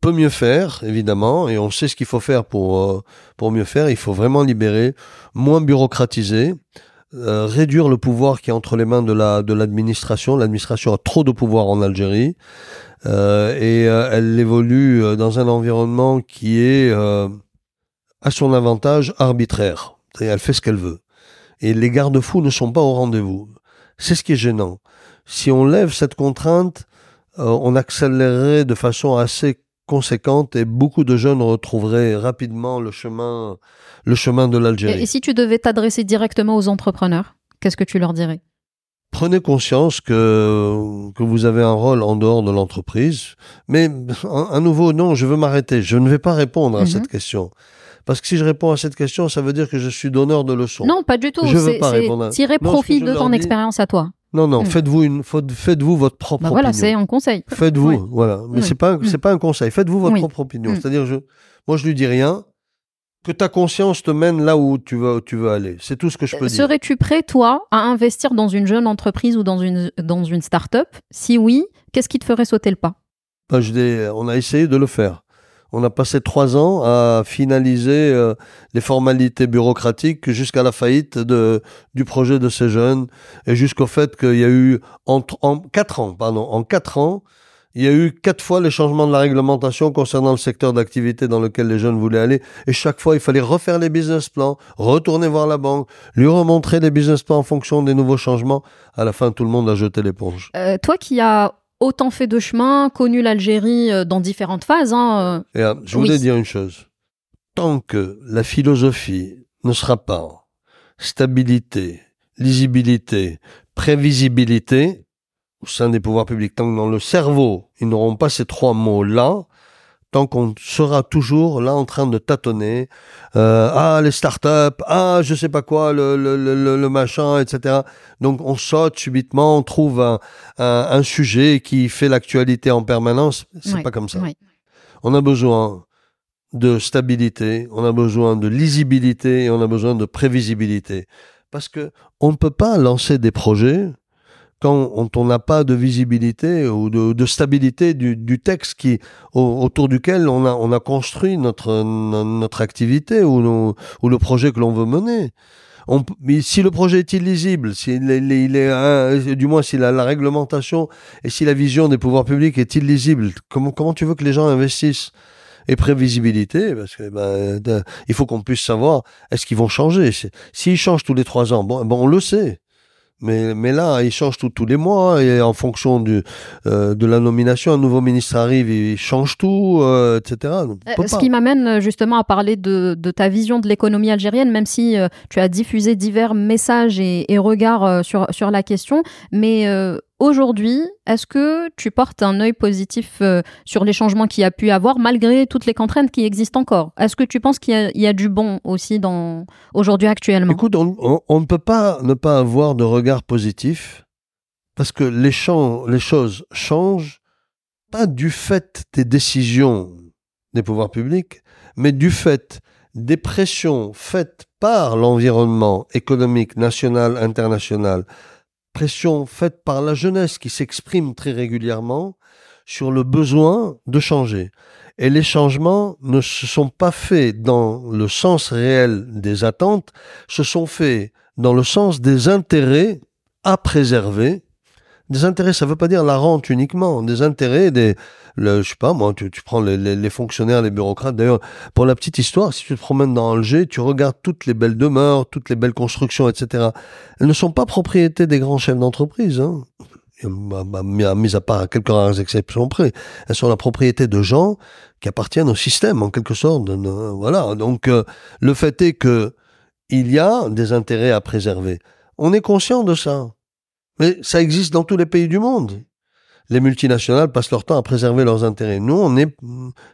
peut mieux faire évidemment, et on sait ce qu'il faut faire pour euh, pour mieux faire. Il faut vraiment libérer, moins bureaucratiser, euh, réduire le pouvoir qui est entre les mains de la de l'administration. L'administration a trop de pouvoir en Algérie et elle évolue dans un environnement qui est à son avantage arbitraire. Et elle fait ce qu'elle veut. Et les garde-fous ne sont pas au rendez-vous. C'est ce qui est gênant. Si on lève cette contrainte, euh, on accélérerait de façon assez conséquente et beaucoup de jeunes retrouveraient rapidement le chemin, le chemin de l'Algérie. et si tu devais t'adresser directement aux entrepreneurs, qu'est-ce que tu leur dirais? Prenez conscience que, que vous avez un rôle en dehors de l'entreprise. Mais à nouveau, non, je veux m'arrêter. Je ne vais pas répondre à Mhm. cette question. Parce que si je réponds à cette question, ça veut dire que je suis donneur de leçons. Non, pas du tout. Je veux pas répondre à- tirer Non, profit de ton dis- expérience à toi. Non, non, Mm. faites-vous une, faites-vous votre propre Bah voilà, c'est un conseil. Faites-vous, Oui. voilà. Mais Oui. c'est pas, Mm. c'est pas un conseil. Faites-vous votre Oui. propre opinion. C'est-à-dire, je, moi, je lui dis rien. Que ta conscience te mène là où tu veux, tu veux aller. C'est tout ce que je peux dire. Serais-tu prêt, toi, à investir dans une jeune entreprise ou dans une, dans une start-up? Si oui, qu'est-ce qui te ferait sauter le pas? Ben, je dis, on a essayé de le faire. On a passé trois ans à finaliser euh, les formalités bureaucratiques jusqu'à la faillite de, du projet de ces jeunes et jusqu'au fait qu'il y a eu en, en quatre ans, pardon, en quatre ans, il y a eu quatre fois les changements de la réglementation concernant le secteur d'activité dans lequel les jeunes voulaient aller. Et chaque fois, il fallait refaire les business plans, retourner voir la banque, lui remontrer les business plans en fonction des nouveaux changements. À la fin, tout le monde a jeté l'éponge. Euh, Toi qui as autant fait de chemin, connu l'Algérie euh, dans différentes phases, hein, euh, Et, euh, je voulais Oui. dire une chose. Tant que la philosophie ne sera pas stabilité, lisibilité, prévisibilité au sein des pouvoirs publics, tant que dans le cerveau, ils n'auront pas ces trois mots-là, tant qu'on sera toujours là en train de tâtonner, euh, ah les startups, ah je sais pas quoi, le, le, le, le machin, etc. Donc on saute subitement, on trouve un, un, un sujet qui fait l'actualité en permanence. C'est Ouais, pas comme ça. ouais. On a besoin de stabilité, on a besoin de lisibilité et on a besoin de prévisibilité. Parce que on ne peut pas lancer des projets quand on n'a pas de visibilité ou de, stabilité du, texte qui, au- autour duquel on a, on a construit notre, no- notre activité ou, le projet que l'on veut mener. Mais si le projet est illisible, s'il est, il est, euh, du moins si la, la réglementation et si la vision des pouvoirs publics est illisible, comment, tu veux que les gens investissent Et prévisibilité, parce que ben, il faut qu'on puisse savoir est-ce qu'ils vont changer? S'ils changent tous les trois ans, bon, bon on le sait. Mais, mais là, ils changent tout, tous les mois et en fonction du, euh, de la nomination, un nouveau ministre arrive, il change tout, euh, etc. Euh, Ce qui m'amène euh, justement à parler de, de ta vision de l'économie algérienne, même si euh, tu as diffusé divers messages et, et regards euh, sur, sur la question. Mais euh, aujourd'hui, est-ce que tu portes un œil positif euh, sur les changements qu'il y a pu avoir, malgré toutes les contraintes qui existent encore? Est-ce que tu penses qu'il y, a- du bon aussi dans aujourd'hui actuellement? Écoute, on, ne peut pas ne pas avoir de regard positif parce que les choses changent pas du fait des décisions des pouvoirs publics, mais du fait des pressions faites par l'environnement économique national, international, faites par la jeunesse qui s'exprime très régulièrement sur le besoin de changer. Et les changements ne se sont pas faits dans le sens réel des attentes, se sont faits dans le sens des intérêts à préserver. Des intérêts, ça ne veut pas dire la rente uniquement, des intérêts, des, le, je sais pas, moi, tu, prends les, fonctionnaires, les bureaucrates. D'ailleurs, pour la petite histoire, si tu te promènes dans Alger, tu regardes toutes les belles demeures, toutes les belles constructions, etc. Elles ne sont pas propriété des grands chefs d'entreprise, hein. Bah, bah, mis à- part quelques rares exceptions près. Elles sont la propriété de gens qui appartiennent au système, en quelque sorte. voilà. Donc, euh, le fait est que il y a des intérêts à préserver. On est conscient de ça. Mais ça existe dans tous les pays du monde. Les multinationales passent leur temps à préserver leurs intérêts. Nous, on est,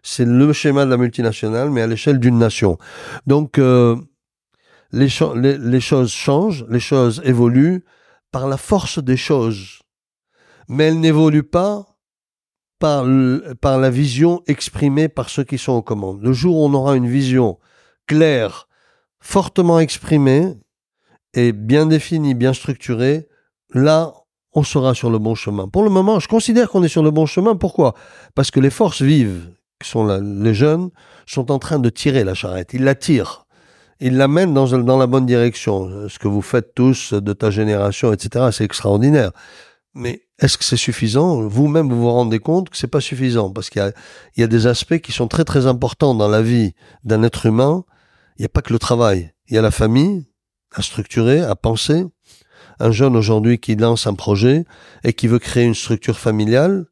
c'est le schéma de la multinationale, mais à l'échelle d'une nation. Donc, euh, les, cho- les, les choses changent, les choses évoluent par la force des choses. Mais elles n'évoluent pas par, par la vision exprimée par ceux qui sont aux commandes. Le jour où on aura une vision claire, fortement exprimée et bien définie, bien structurée, là, on sera sur le bon chemin. Pour le moment, je considère qu'on est sur le bon chemin. Pourquoi? Parce que les forces vives, qui sont là, les jeunes, sont en train de tirer la charrette. Ils la tirent. Ils la mènent dans, dans la bonne direction. Ce que vous faites tous de ta génération, etc., c'est extraordinaire. Mais est-ce que c'est suffisant? Vous-même, vous vous rendez compte que c'est pas suffisant parce qu'il y y a des aspects qui sont très très importants dans la vie d'un être humain. Il n'y a pas que le travail. Il y a la famille à structurer, à penser. Un jeune aujourd'hui qui lance un projet et qui veut créer une structure familiale,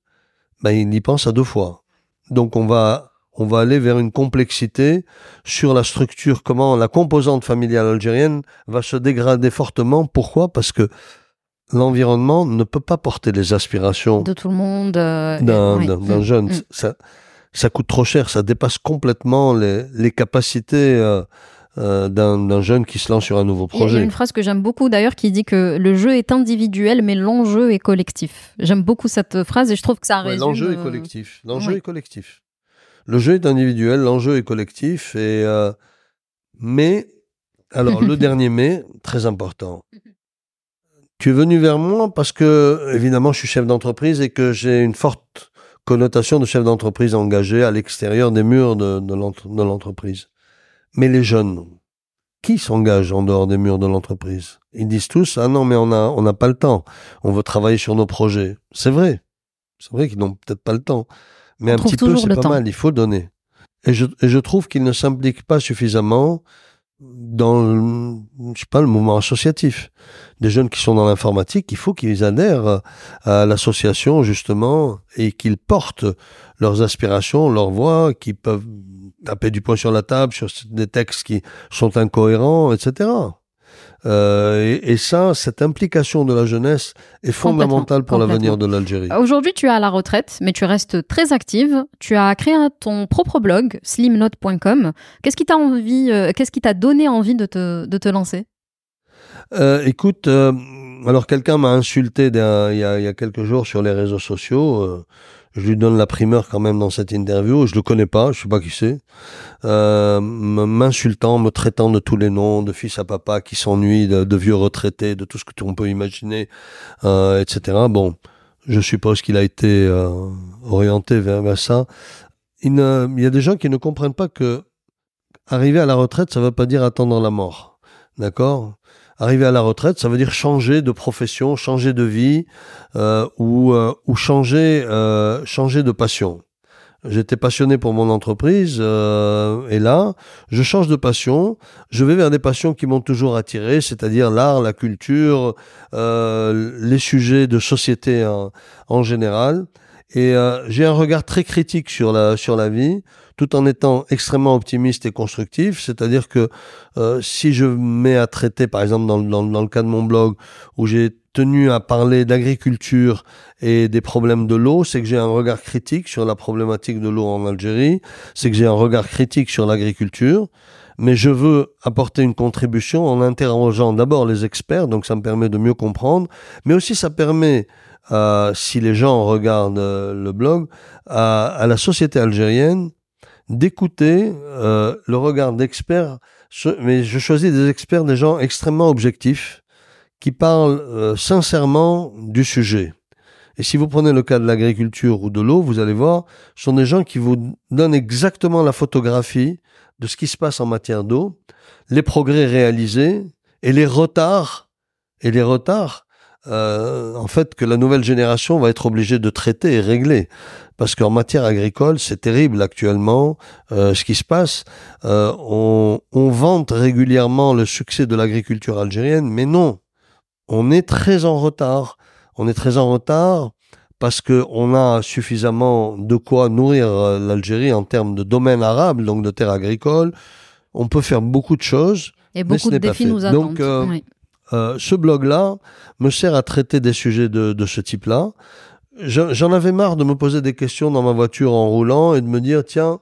ben, il y pense à deux fois. Donc on va, on va aller vers une complexité sur la structure, comment la composante familiale algérienne va se dégrader fortement. Pourquoi? Parce que l'environnement ne peut pas porter les aspirations de tout le monde euh, d'un oui. Mm, jeune. mm. Ça, ça coûte trop cher, ça dépasse complètement les, les capacités euh, euh, d'un jeune qui se lance sur un nouveau projet. Il y a une phrase que j'aime beaucoup d'ailleurs qui dit que le jeu est individuel mais l'enjeu est collectif. J'aime beaucoup cette phrase et je trouve que ça résume. l'enjeu est collectif. L'enjeu est collectif. Le jeu est individuel, l'enjeu est collectif et mais alors le dernier mais très important. Tu es venu vers moi parce que évidemment je suis chef d'entreprise et que j'ai une forte connotation de chef d'entreprise engagé à l'extérieur des murs de, de l'entreprise. Mais les jeunes, qui s'engagent en dehors des murs de l'entreprise? Ils disent tous ah non mais on a on n'a pas le temps, on veut travailler sur nos projets. C'est vrai, c'est vrai qu'ils n'ont peut-être pas le temps, mais un petit peu c'est pas mal, il faut donner. Et je, et je trouve qu'ils ne s'impliquent pas suffisamment dans le, je sais pas le mouvement associatif. Des jeunes qui sont dans l'informatique il faut qu'ils adhèrent à l'association justement et qu'ils portent leurs aspirations leurs voix qu'ils peuvent taper du poing sur la table sur des textes qui sont incohérents etc euh, et, ça, cette implication de la jeunesse est fondamentale pour l'avenir de l'Algérie. Aujourd'hui, tu es à la retraite, mais tu restes très active. Tu as créé ton propre blog, slimnote.com. Qu'est-ce qui t'a envie, euh, qu'est-ce qui t'a donné envie de te, de te lancer? Euh, Écoute, alors quelqu'un m'a insulté il y, a, il y, a, quelques jours sur les réseaux sociaux je lui donne la primeur quand même dans cette interview. Je le connais pas, je sais pas qui c'est. Euh, m'insultant, me traitant de tous les noms, de fils à papa qui s'ennuie, de, vieux retraités, de tout ce que on peut imaginer, euh, etc. Bon, je suppose qu'il a été euh, orienté vers, ça. Il, il y a des gens qui ne comprennent pas que arriver à la retraite, ça ne veut pas dire attendre la mort. D'accord? Arriver à la retraite, ça veut dire changer de profession, changer de vie euh, ou, euh, ou changer, euh, changer de passion. J'étais passionné pour mon entreprise et là, je change de passion. Je vais vers des passions qui m'ont toujours attiré, c'est-à-dire l'art, la culture, les sujets de société en, en général. Et j'ai un regard très critique sur la sur la vie tout en étant extrêmement optimiste et constructif. C'est-à-dire que euh, si je mets à traiter, par exemple dans, dans, dans le cas de mon blog, où j'ai tenu à parler d'agriculture et des problèmes de l'eau, c'est que j'ai un regard critique sur la problématique de l'eau en Algérie, c'est que j'ai un regard critique sur l'agriculture, mais je veux apporter une contribution en interrogeant d'abord les experts, donc ça me permet de mieux comprendre, mais aussi ça permet, euh, si les gens regardent euh, le blog, à, à la société algérienne d'écouter euh, le regard d'experts, mais je choisis des experts, des gens extrêmement objectifs, qui parlent euh, sincèrement du sujet. Et si vous prenez le cas de l'agriculture ou de l'eau, vous allez voir, ce sont des gens qui vous donnent exactement la photographie de ce qui se passe en matière d'eau, les progrès réalisés et les retards, et les retards, euh, en fait, que la nouvelle génération va être obligée de traiter et régler parce qu'en matière agricole, c'est terrible actuellement euh, ce qui se passe. Euh, on, on, vante régulièrement le succès de l'agriculture algérienne, mais non, on est très en retard. On est très en retard parce qu'on a suffisamment de quoi nourrir euh, l'Algérie en termes de domaine arabe, donc de terres agricoles. On peut faire beaucoup de choses. Et beaucoup de défis nous attendent. Donc, euh, euh, ce blog-là me sert à traiter des sujets de, de ce type-là. J'en avais marre de me poser des questions dans ma voiture en roulant et de me dire, tiens,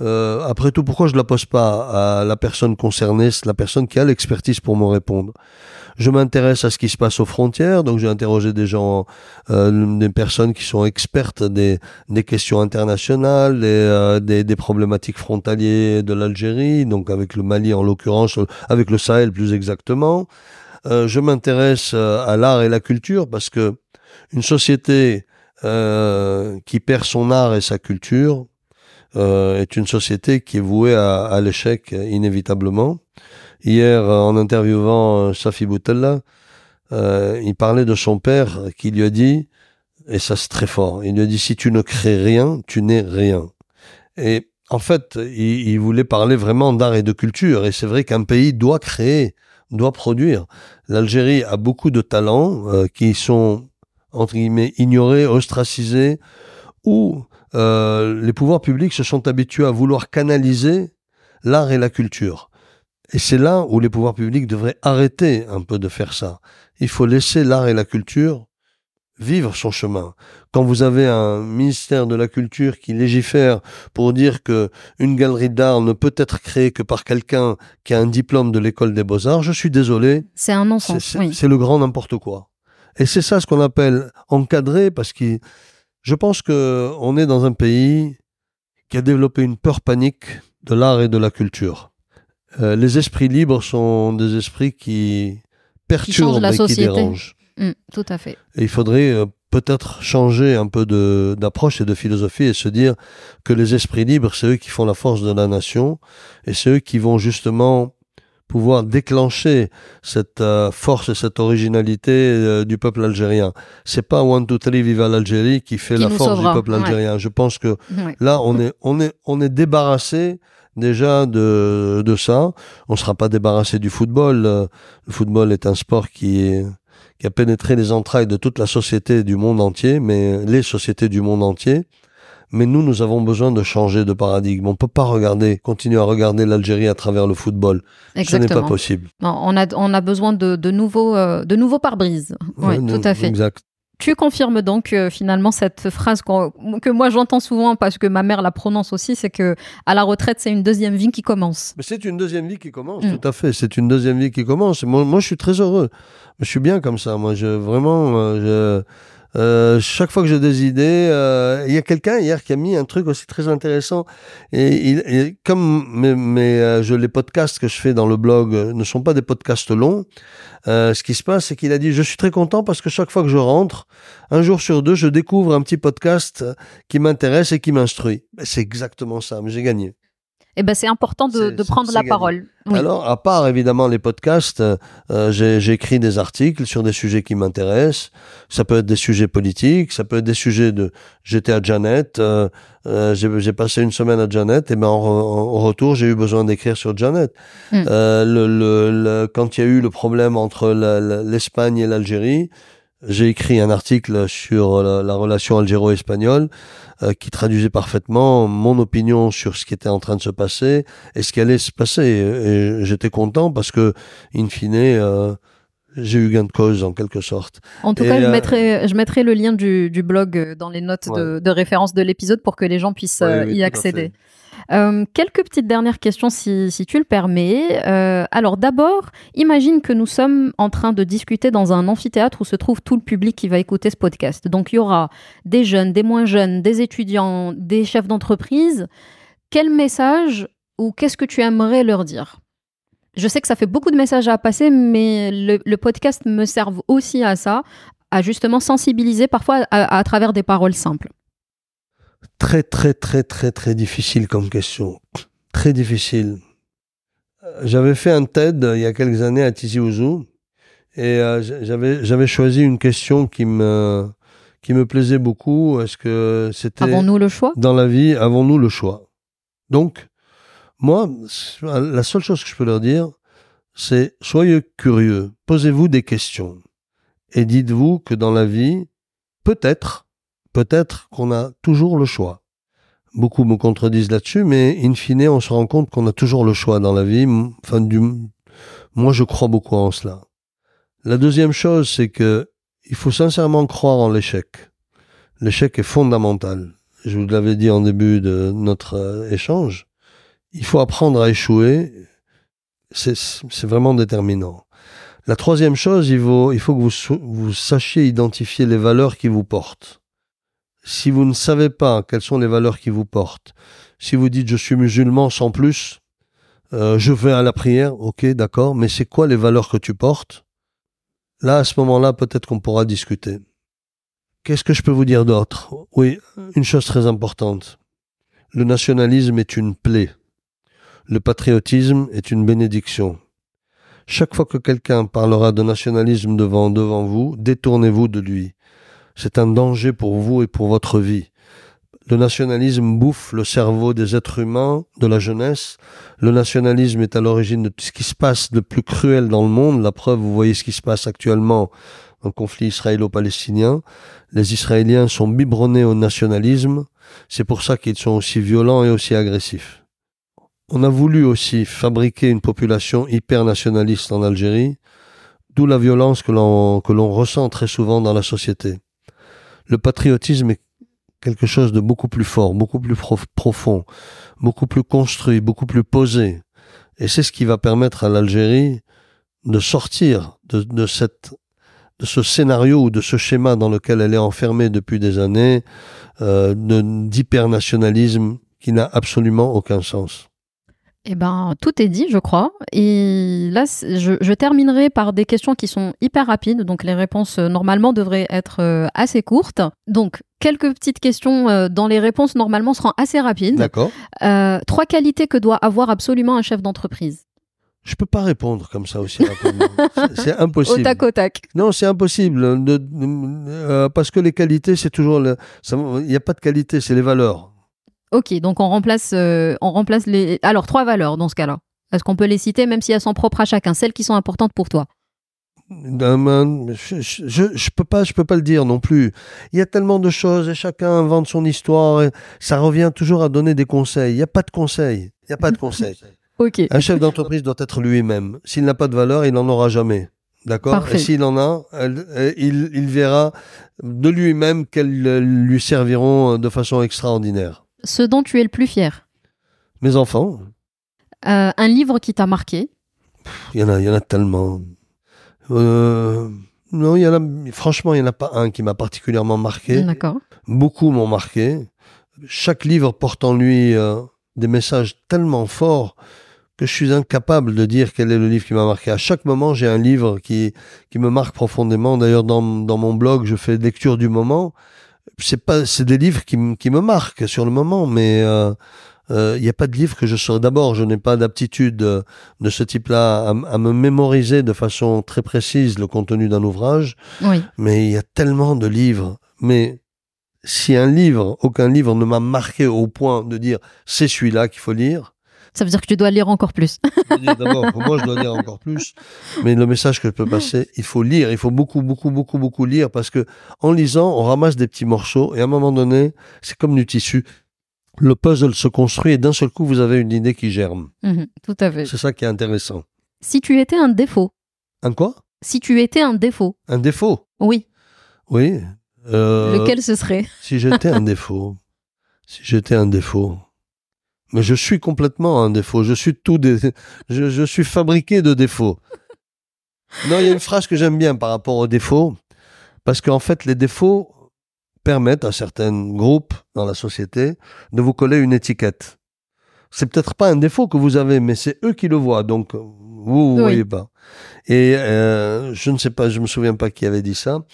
euh, après tout, pourquoi je la pose pas à la personne concernée, la personne qui a l'expertise pour me répondre? Je m'intéresse à ce qui se passe aux frontières, donc j'ai interrogé des gens, euh, des personnes qui sont expertes des, des questions internationales, des, euh, des, des, problématiques frontalières de l'Algérie, donc avec le Mali en l'occurrence, avec le Sahel plus exactement. Euh, je m'intéresse euh, à l'art et la culture parce que une société euh, qui perd son art et sa culture est une société qui est vouée à, l'échec inévitablement. Hier, en interviewant Safi Boutella, il parlait de son père qui lui a dit, et ça c'est très fort, il lui a dit si tu ne crées rien, tu n'es rien. Et en fait, il voulait parler vraiment d'art et de culture, et c'est vrai qu'un pays doit créer, doit produire. L'Algérie a beaucoup de talents euh, qui sont entre guillemets, ignorés, ostracisés, où euh, les pouvoirs publics se sont habitués à vouloir canaliser l'art et la culture. Et c'est là où les pouvoirs publics devraient arrêter un peu de faire ça. Il faut laisser l'art et la culture vivre son chemin. Quand vous avez un ministère de la culture qui légifère pour dire que une galerie d'art ne peut être créée que par quelqu'un qui a un diplôme de l'école des beaux-arts, je suis désolé. C'est un non-sens. C'est le grand n'importe quoi. Et c'est ça ce qu'on appelle encadrer parce que je pense que on est dans un pays qui a développé une peur panique de l'art et de la culture. Euh, les esprits libres sont des esprits qui perturbent la et société. qui dérangent. Mm, tout à fait. Et il faudrait euh, peut-être changer un peu d'approche et de philosophie et se dire que les esprits libres, c'est eux qui font la force de la nation et c'est eux qui vont justement pouvoir déclencher cette euh, force et cette originalité euh, du peuple algérien. C'est pas One, Two, Three, Viva l'Algérie qui fait Qui la force sauvera, du peuple ouais. algérien. Je pense que Ouais. Là, on est, on est, on est débarrassé déjà de, de ça. On sera pas débarrassé du football. Le football est un sport qui, est- qui a pénétré les entrailles de toute la société du monde entier, mais les sociétés du monde entier. Mais nous, nous avons besoin de changer de paradigme. On peut pas regarder, continuer à regarder l'Algérie à travers le football. Ce n'est Exactement. pas possible. Non, on, a, on a besoin de, de nouveaux, euh, de nouveaux pare-brises. Oui, Ouais, tout à fait. Exact. Tu confirmes donc euh, finalement cette phrase que moi j'entends souvent parce que ma mère la prononce aussi, c'est que à la retraite c'est une deuxième vie qui commence. Mais c'est une deuxième vie qui commence, Mm. tout à fait. C'est une deuxième vie qui commence. Moi, je suis très heureux. Je suis bien comme ça. Moi, je vraiment, euh, je, euh, chaque fois que j'ai des idées, il y a quelqu'un hier qui a mis un truc aussi très intéressant. Et, il- et comme mes, mes, euh, je, les podcasts que je fais dans le blog euh, ne sont pas des podcasts longs, euh, ce qui se passe, c'est qu'il a dit je suis très content parce que chaque fois que je rentre, un jour sur deux, je découvre un petit podcast qui m'intéresse et qui m'instruit. Ben, C'est exactement ça. Mais j'ai gagné. Et ben c'est important de, de prendre la gagné. parole. Oui. Alors, à part évidemment les podcasts, euh, écrit des articles sur des sujets qui m'intéressent. Ça peut être des sujets politiques, ça peut être des sujets de. J'étais à Janet, euh, euh, j'ai passé une semaine à Janet, et ben en, en- retour j'ai eu besoin d'écrire sur Janet. Mm. Euh, le, le, le- quand il y a eu le problème entre l'Espagne et l'Algérie, j'ai écrit un article sur la, la relation algéro-espagnole euh, qui traduisait parfaitement mon opinion sur ce qui était en train de se passer et ce qui allait se passer. Et j'étais content parce que, in fine, euh, j'ai eu gain de cause en quelque sorte. En tout Et, cas, je euh, mettrai, je mettrai le lien du, du blog dans les notes de, de référence de l'épisode pour que les gens puissent Oui, euh, oui, y accéder. Euh, quelques petites dernières questions si, tu le permets. Euh, alors d'abord, imagine que nous sommes en train de discuter dans un amphithéâtre où se trouve tout le public qui va écouter ce podcast. Donc il y aura des jeunes, des moins jeunes, des étudiants, des chefs d'entreprise. Quel message ou qu'est-ce que tu aimerais leur dire? Je sais que ça fait beaucoup de messages à passer, mais le, podcast me sert aussi à ça, à justement sensibiliser parfois à travers des paroles simples. Très, très, très, très, très difficile comme question. Très difficile. Euh, J'avais fait un TED euh, il y a quelques années à Tizi Ouzou et euh, j'avais choisi une question qui me qui me plaisait beaucoup. Est-ce que c'était Avons-nous le choix? dans la vie avons-nous le choix? Donc moi, la seule chose que je peux leur dire, c'est soyez curieux, posez-vous des questions et dites-vous que dans la vie, peut-être, peut-être qu'on a toujours le choix. Beaucoup me contredisent là-dessus, mais in fine, on se rend compte qu'on a toujours le choix dans la vie. Enfin, du, moi, je crois beaucoup en cela. La deuxième chose, c'est que il faut sincèrement croire en l'échec. L'échec est fondamental. Je vous l'avais dit en début de notre euh, échange. Il faut apprendre à échouer. C'est vraiment déterminant. La troisième chose, il faut, que vous sachiez identifier les valeurs qui vous portent. Si vous ne savez pas quelles sont les valeurs qui vous portent, si vous dites je suis musulman sans plus, euh, je vais à la prière, ok, d'accord, mais c'est quoi les valeurs que tu portes? Là, à ce moment-là, peut-être qu'on pourra discuter. Qu'est-ce que je peux vous dire d'autre? Oui, une chose très importante. Le nationalisme est une plaie. Le patriotisme est une bénédiction. Chaque fois que quelqu'un parlera de nationalisme devant, devant vous, détournez-vous de lui. C'est un danger pour vous et pour votre vie. Le nationalisme bouffe le cerveau des êtres humains, de la jeunesse. Le nationalisme est à l'origine de tout ce qui se passe de plus cruel dans le monde. La preuve, vous voyez ce qui se passe actuellement dans le conflit israélo-palestinien. Les Israéliens sont biberonnés au nationalisme. C'est pour ça qu'ils sont aussi violents et aussi agressifs. On a voulu aussi fabriquer une population hyper nationaliste en Algérie, d'où la violence que l'on que l'on ressent très souvent dans la société. Le patriotisme est quelque chose de beaucoup plus fort, beaucoup plus profond, beaucoup plus construit, beaucoup plus posé. Et c'est ce qui va permettre à l'Algérie de sortir de, ce scénario ou de ce schéma dans lequel elle est enfermée depuis des années, euh, d'hypernationalisme qui n'a absolument aucun sens. Eh ben, tout est dit, je crois. Et là, je, terminerai par des questions qui sont hyper rapides. Donc, les réponses, euh, normalement, devraient être euh, assez courtes. Donc, quelques petites questions euh, dans les réponses, normalement, seront assez rapides. D'accord. trois qualités que doit avoir absolument un chef d'entreprise. Je peux pas répondre comme ça aussi rapidement. c'est impossible. Au tac au tac. Non, c'est impossible. parce que les qualités, c'est toujours. Il n'y a pas de qualité, c'est les valeurs. Ok, donc on remplace, euh, on remplace les. Alors trois valeurs dans ce cas-là. Est-ce qu'on peut les citer, même si elles sont propres à chacun, celles qui sont importantes pour toi? Je, je, peux pas, je peux pas le dire non plus. Il y a tellement de choses et chacun invente son histoire. ça revient toujours à donner des conseils. Il n'y a pas de conseils. Il n'y a pas de conseils. ok. Un chef d'entreprise doit être lui-même. S'il n'a pas de valeur, il n'en aura jamais. D'accord? Et s'il en a, il, il verra de lui-même qu'elles lui serviront de façon extraordinaire ce dont tu es le plus fier Mes enfants. Euh, un livre qui t'a marqué Il y en a, il y en a tellement. Euh, non, il y en a. Franchement, il n'y en a pas un qui m'a particulièrement marqué. D'accord. Beaucoup m'ont marqué. Chaque livre porte en lui euh, des messages tellement forts que je suis incapable de dire quel est le livre qui m'a marqué. À chaque moment, j'ai un livre qui, qui me marque profondément. D'ailleurs, dans, dans mon blog, je fais lecture du moment c'est pas, c'est des livres qui, qui me marquent sur le moment, mais il euh, euh, n'y a pas de livre que je saurais. D'abord, je n'ai pas d'aptitude de ce type-là à, me mémoriser de façon très précise le contenu d'un ouvrage. Oui. Mais il y a tellement de livres. Mais si un livre, aucun livre ne m'a marqué au point de dire c'est celui-là qu'il faut lire, ça veut dire que tu dois lire encore plus. D'abord, pour moi, je dois lire encore plus. Mais le message que je peux passer, il faut lire. Il faut beaucoup, beaucoup, beaucoup, beaucoup lire parce que en lisant, on ramasse des petits morceaux et à un moment donné, c'est comme du tissu. Le puzzle se construit et d'un seul coup, vous avez une idée qui germe. Mhm, tout à fait. C'est ça qui est intéressant. Si tu étais un défaut. Un quoi? Si tu étais un défaut. Un défaut? Oui. Oui. Euh, Lequel ce serait? Si j'étais un défaut. Si j'étais un défaut. Mais je suis complètement un défaut. Je suis tout des, je, suis fabriqué de défauts. Non, il y a une phrase que j'aime bien par rapport aux défauts, parce qu'en fait, les défauts permettent à certains groupes dans la société de vous coller une étiquette. C'est peut-être pas un défaut que vous avez, mais c'est eux qui le voient, donc vous, vous voyez pas. Et euh, je ne sais pas, je me souviens pas qui avait dit ça.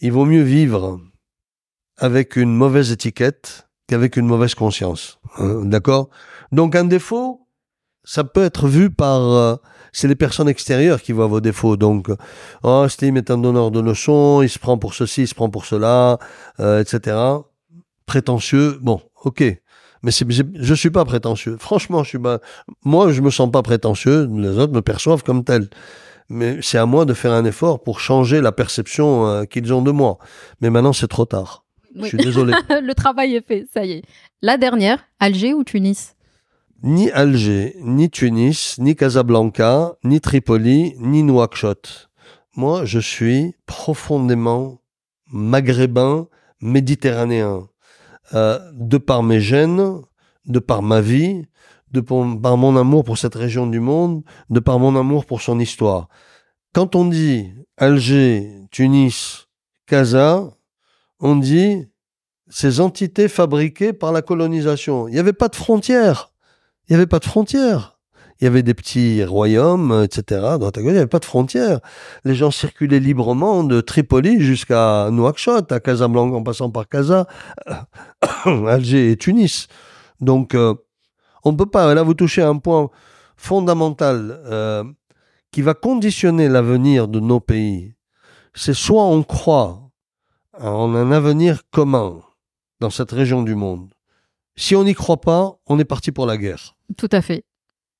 Il vaut mieux vivre avec une mauvaise étiquette qu'avec une mauvaise conscience. Hein, d'accord? Donc un défaut, ça peut être vu par... Euh, c'est les personnes extérieures qui voient vos défauts. Donc, oh, Steve est un donneur de leçons, il se prend pour ceci, il se prend pour cela, euh, etc. Prétentieux, bon, ok. Mais je suis pas prétentieux. Franchement, je suis pas. Moi, je me sens pas prétentieux. Les autres me perçoivent comme tel. Mais c'est à moi de faire un effort pour changer la perception euh, qu'ils ont de moi. Mais maintenant, c'est trop tard. Je suis désolé. le travail est fait, ça y est. La dernière, Alger ou Tunis? Ni Alger, ni Tunis, ni Casablanca, ni Tripoli, ni Nouakchott. Moi, je suis profondément maghrébin, méditerranéen. Euh, de par mes gènes, de par ma vie, de par mon amour pour cette région du monde, de par mon amour pour son histoire. Quand on dit Alger, Tunis, Casa, on dit ces entités fabriquées par la colonisation. Il n'y avait pas de frontières. Il n'y avait pas de frontières. Il y avait des petits royaumes, etc. Dans il n'y avait pas de frontières. Les gens circulaient librement de Tripoli jusqu'à Nouakchott, à Casablanca, en passant par Casa, Alger et Tunis. Donc, euh, on ne peut pas. Là, vous touchez à un point fondamental euh, qui va conditionner l'avenir de nos pays. C'est soit on croit en un avenir commun dans cette région du monde. Si on n'y croit pas, on est parti pour la guerre. Tout à fait.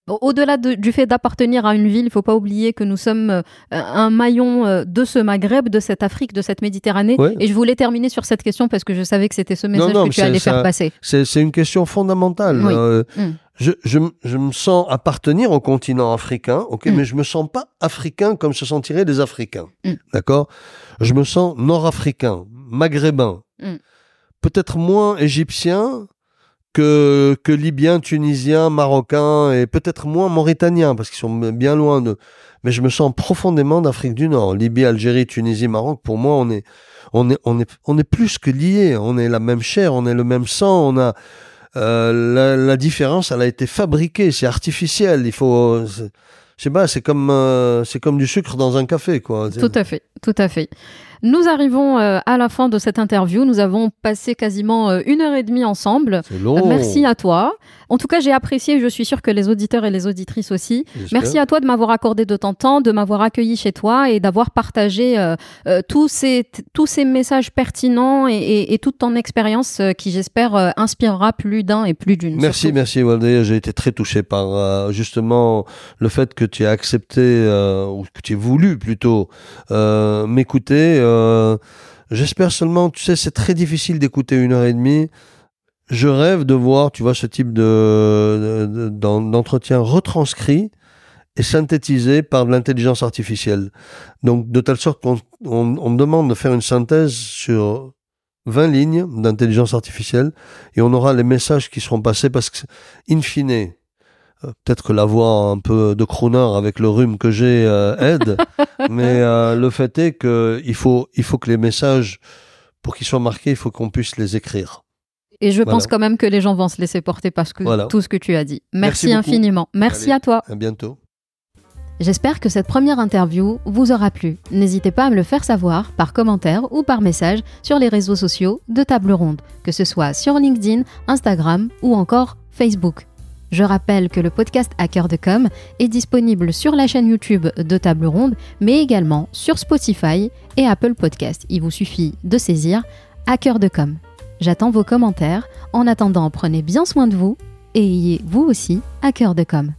Au-delà du fait d'appartenir à une ville, il ne faut pas oublier que nous sommes euh, un maillon euh, de ce Maghreb, de cette Afrique, de cette Méditerranée. Et je voulais terminer sur cette question parce que je savais que c'était ce message que tu allais faire passer. C'est une question fondamentale. Euh, mm. je, je, je, me sens appartenir au continent africain, ok, mm. mais je me sens pas africain comme se sentiraient les Africains. Mm. D'accord? Je me sens nord-africain, maghrébin, peut-être moins égyptien, que, que Libyens, Tunisiens, Marocains et peut-être moins Mauritaniens parce qu'ils sont bien loin de. Mais je me sens profondément d'Afrique du Nord. Libye, Algérie, Tunisie, Maroc. Pour moi, on est, on est, on est, on est plus que liés. On est la même chair, on est le même sang. On a euh, la, différence, elle a été fabriquée. C'est artificiel. Il faut. Je pas. C'est comme, euh, c'est comme du sucre dans un café, quoi. Tout à fait, tout à fait. Nous arrivons euh, à la fin de cette interview. Nous avons passé quasiment euh, une heure et demie ensemble. Merci à toi. En tout cas, j'ai apprécié, je suis sûre que les auditeurs et les auditrices aussi. Merci à toi de m'avoir accordé de ton temps, de m'avoir accueilli chez toi et d'avoir partagé euh, tous, ces, tous ces messages pertinents et, toute ton expérience qui, j'espère, inspirera plus d'un et plus d'une. Merci, merci Walde. J'ai été très touché par justement le fait que tu as accepté, ou que tu aies voulu plutôt m'écouter euh, j'espère seulement, tu sais, c'est très difficile d'écouter une heure et demie. Je rêve de voir, tu vois, ce type de, d'entretien retranscrit et synthétisé par l'intelligence artificielle. Donc, de telle sorte qu'on on, demande de faire une synthèse sur 20 lignes d'intelligence artificielle et on aura les messages qui seront passés parce que, in fine, peut-être que la voix un peu de crooner avec le rhume que j'ai euh, aide, mais euh, le fait est que il faut, il faut que les messages, pour qu'ils soient marqués, il faut qu'on puisse les écrire. Et je pense quand même que les gens vont se laisser porter parce que tout ce que tu as dit. Merci, infiniment. Merci à toi. À bientôt. J'espère que cette première interview vous aura plu. N'hésitez pas à me le faire savoir par commentaire ou par message sur les réseaux sociaux de Table Ronde, que ce soit sur LinkedIn, Instagram ou encore Facebook. Je rappelle que le podcast Hacker de Com est disponible sur la chaîne YouTube de Table Ronde, mais également sur Spotify et Apple Podcast. Il vous suffit de saisir Hacker de Com. J'attends vos commentaires. En attendant, prenez bien soin de vous et ayez vous aussi Hacker de Com.